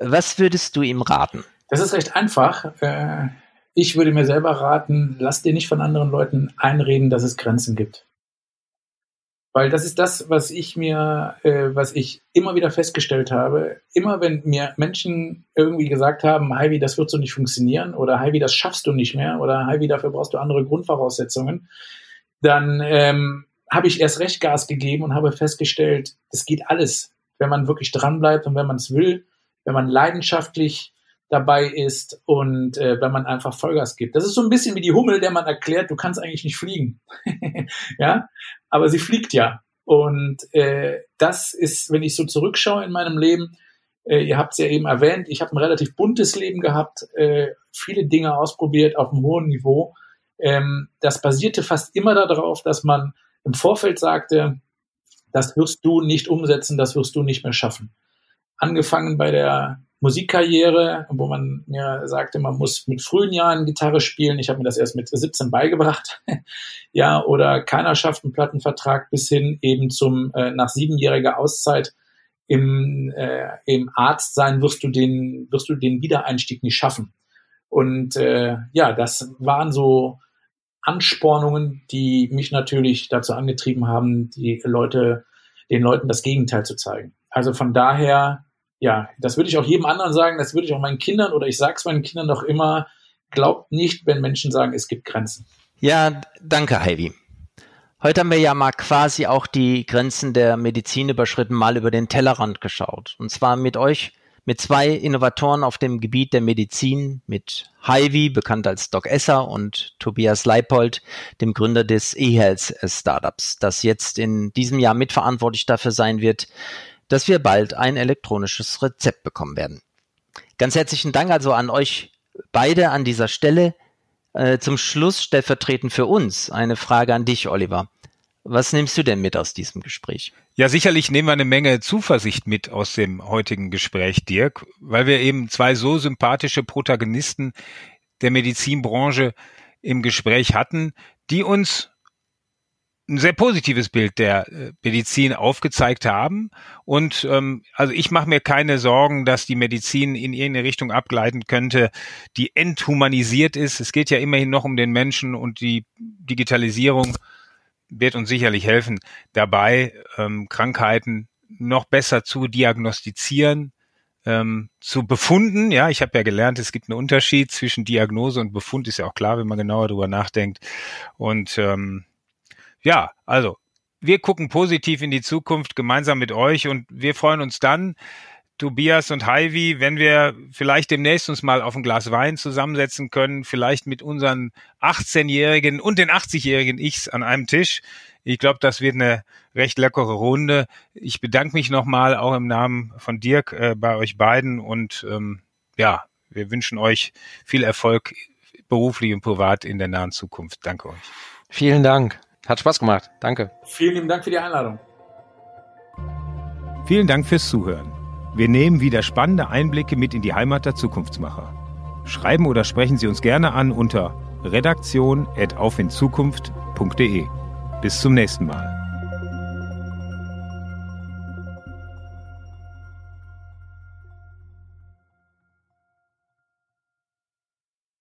Was würdest du ihm raten? Das ist recht einfach. Äh, ich würde mir selber raten, lass dir nicht von anderen Leuten einreden, dass es Grenzen gibt. Weil das ist das, was ich mir, äh, was ich immer wieder festgestellt habe. Immer wenn mir Menschen irgendwie gesagt haben, Heidi, das wird so nicht funktionieren oder Heidi, das schaffst du nicht mehr oder Heidi, dafür brauchst du andere Grundvoraussetzungen, dann ähm, habe ich erst recht Gas gegeben und habe festgestellt, es geht alles, wenn man wirklich dranbleibt und wenn man es will, wenn man leidenschaftlich dabei ist und äh, wenn man einfach Vollgas gibt. Das ist so ein bisschen wie die Hummel, der man erklärt, du kannst eigentlich nicht fliegen. ja, aber sie fliegt ja. Und äh, das ist, wenn ich so zurückschaue in meinem Leben, äh, ihr habt es ja eben erwähnt, ich habe ein relativ buntes Leben gehabt, äh, viele Dinge ausprobiert auf einem hohen Niveau. Ähm, das basierte fast immer darauf, dass man im Vorfeld sagte, das wirst du nicht umsetzen, das wirst du nicht mehr schaffen. Angefangen bei der Musikkarriere, wo man mir sagte, man muss mit frühen Jahren Gitarre spielen. Ich habe mir das erst mit 17 beigebracht. ja, oder keiner schafft einen Plattenvertrag bis hin eben zum äh, nach siebenjähriger Auszeit im, äh, im Arzt sein wirst du den wirst du den Wiedereinstieg nicht schaffen. Und äh, ja, das waren so Anspornungen, die mich natürlich dazu angetrieben haben, die Leute, den Leuten das Gegenteil zu zeigen. Also von daher ja, das würde ich auch jedem anderen sagen, das würde ich auch meinen Kindern oder ich sage es meinen Kindern noch immer, glaubt nicht, wenn Menschen sagen, es gibt Grenzen. Ja, danke, Heidi. Heute haben wir ja mal quasi auch die Grenzen der Medizin überschritten, mal über den Tellerrand geschaut. Und zwar mit euch, mit zwei Innovatoren auf dem Gebiet der Medizin, mit Heidi, bekannt als Doc Esser, und Tobias Leipold, dem Gründer des eHealth Startups, das jetzt in diesem Jahr mitverantwortlich dafür sein wird, dass wir bald ein elektronisches Rezept bekommen werden. Ganz herzlichen Dank also an euch beide an dieser Stelle. Äh, zum Schluss stellvertretend für uns eine Frage an dich, Oliver. Was nimmst du denn mit aus diesem Gespräch? Ja, sicherlich nehmen wir eine Menge Zuversicht mit aus dem heutigen Gespräch, Dirk, weil wir eben zwei so sympathische Protagonisten der Medizinbranche im Gespräch hatten, die uns ein sehr positives Bild der äh, Medizin aufgezeigt haben. Und ähm, also ich mache mir keine Sorgen, dass die Medizin in irgendeine Richtung abgleiten könnte, die enthumanisiert ist. Es geht ja immerhin noch um den Menschen und die Digitalisierung wird uns sicherlich helfen, dabei ähm, Krankheiten noch besser zu diagnostizieren, ähm, zu befunden. Ja, ich habe ja gelernt, es gibt einen Unterschied zwischen Diagnose und Befund, ist ja auch klar, wenn man genauer drüber nachdenkt. Und ähm, ja, also wir gucken positiv in die Zukunft gemeinsam mit euch und wir freuen uns dann, Tobias und Heidi, wenn wir vielleicht demnächst uns mal auf ein Glas Wein zusammensetzen können, vielleicht mit unseren 18-Jährigen und den 80-Jährigen Ichs an einem Tisch. Ich glaube, das wird eine recht leckere Runde. Ich bedanke mich nochmal auch im Namen von Dirk äh, bei euch beiden und ähm, ja, wir wünschen euch viel Erfolg beruflich und privat in der nahen Zukunft. Danke euch. Vielen Dank. Hat Spaß gemacht. Danke. Vielen lieben Dank für die Einladung. Vielen Dank fürs Zuhören. Wir nehmen wieder spannende Einblicke mit in die Heimat der Zukunftsmacher. Schreiben oder sprechen Sie uns gerne an unter redaktion.aufinzukunft.de. Bis zum nächsten Mal.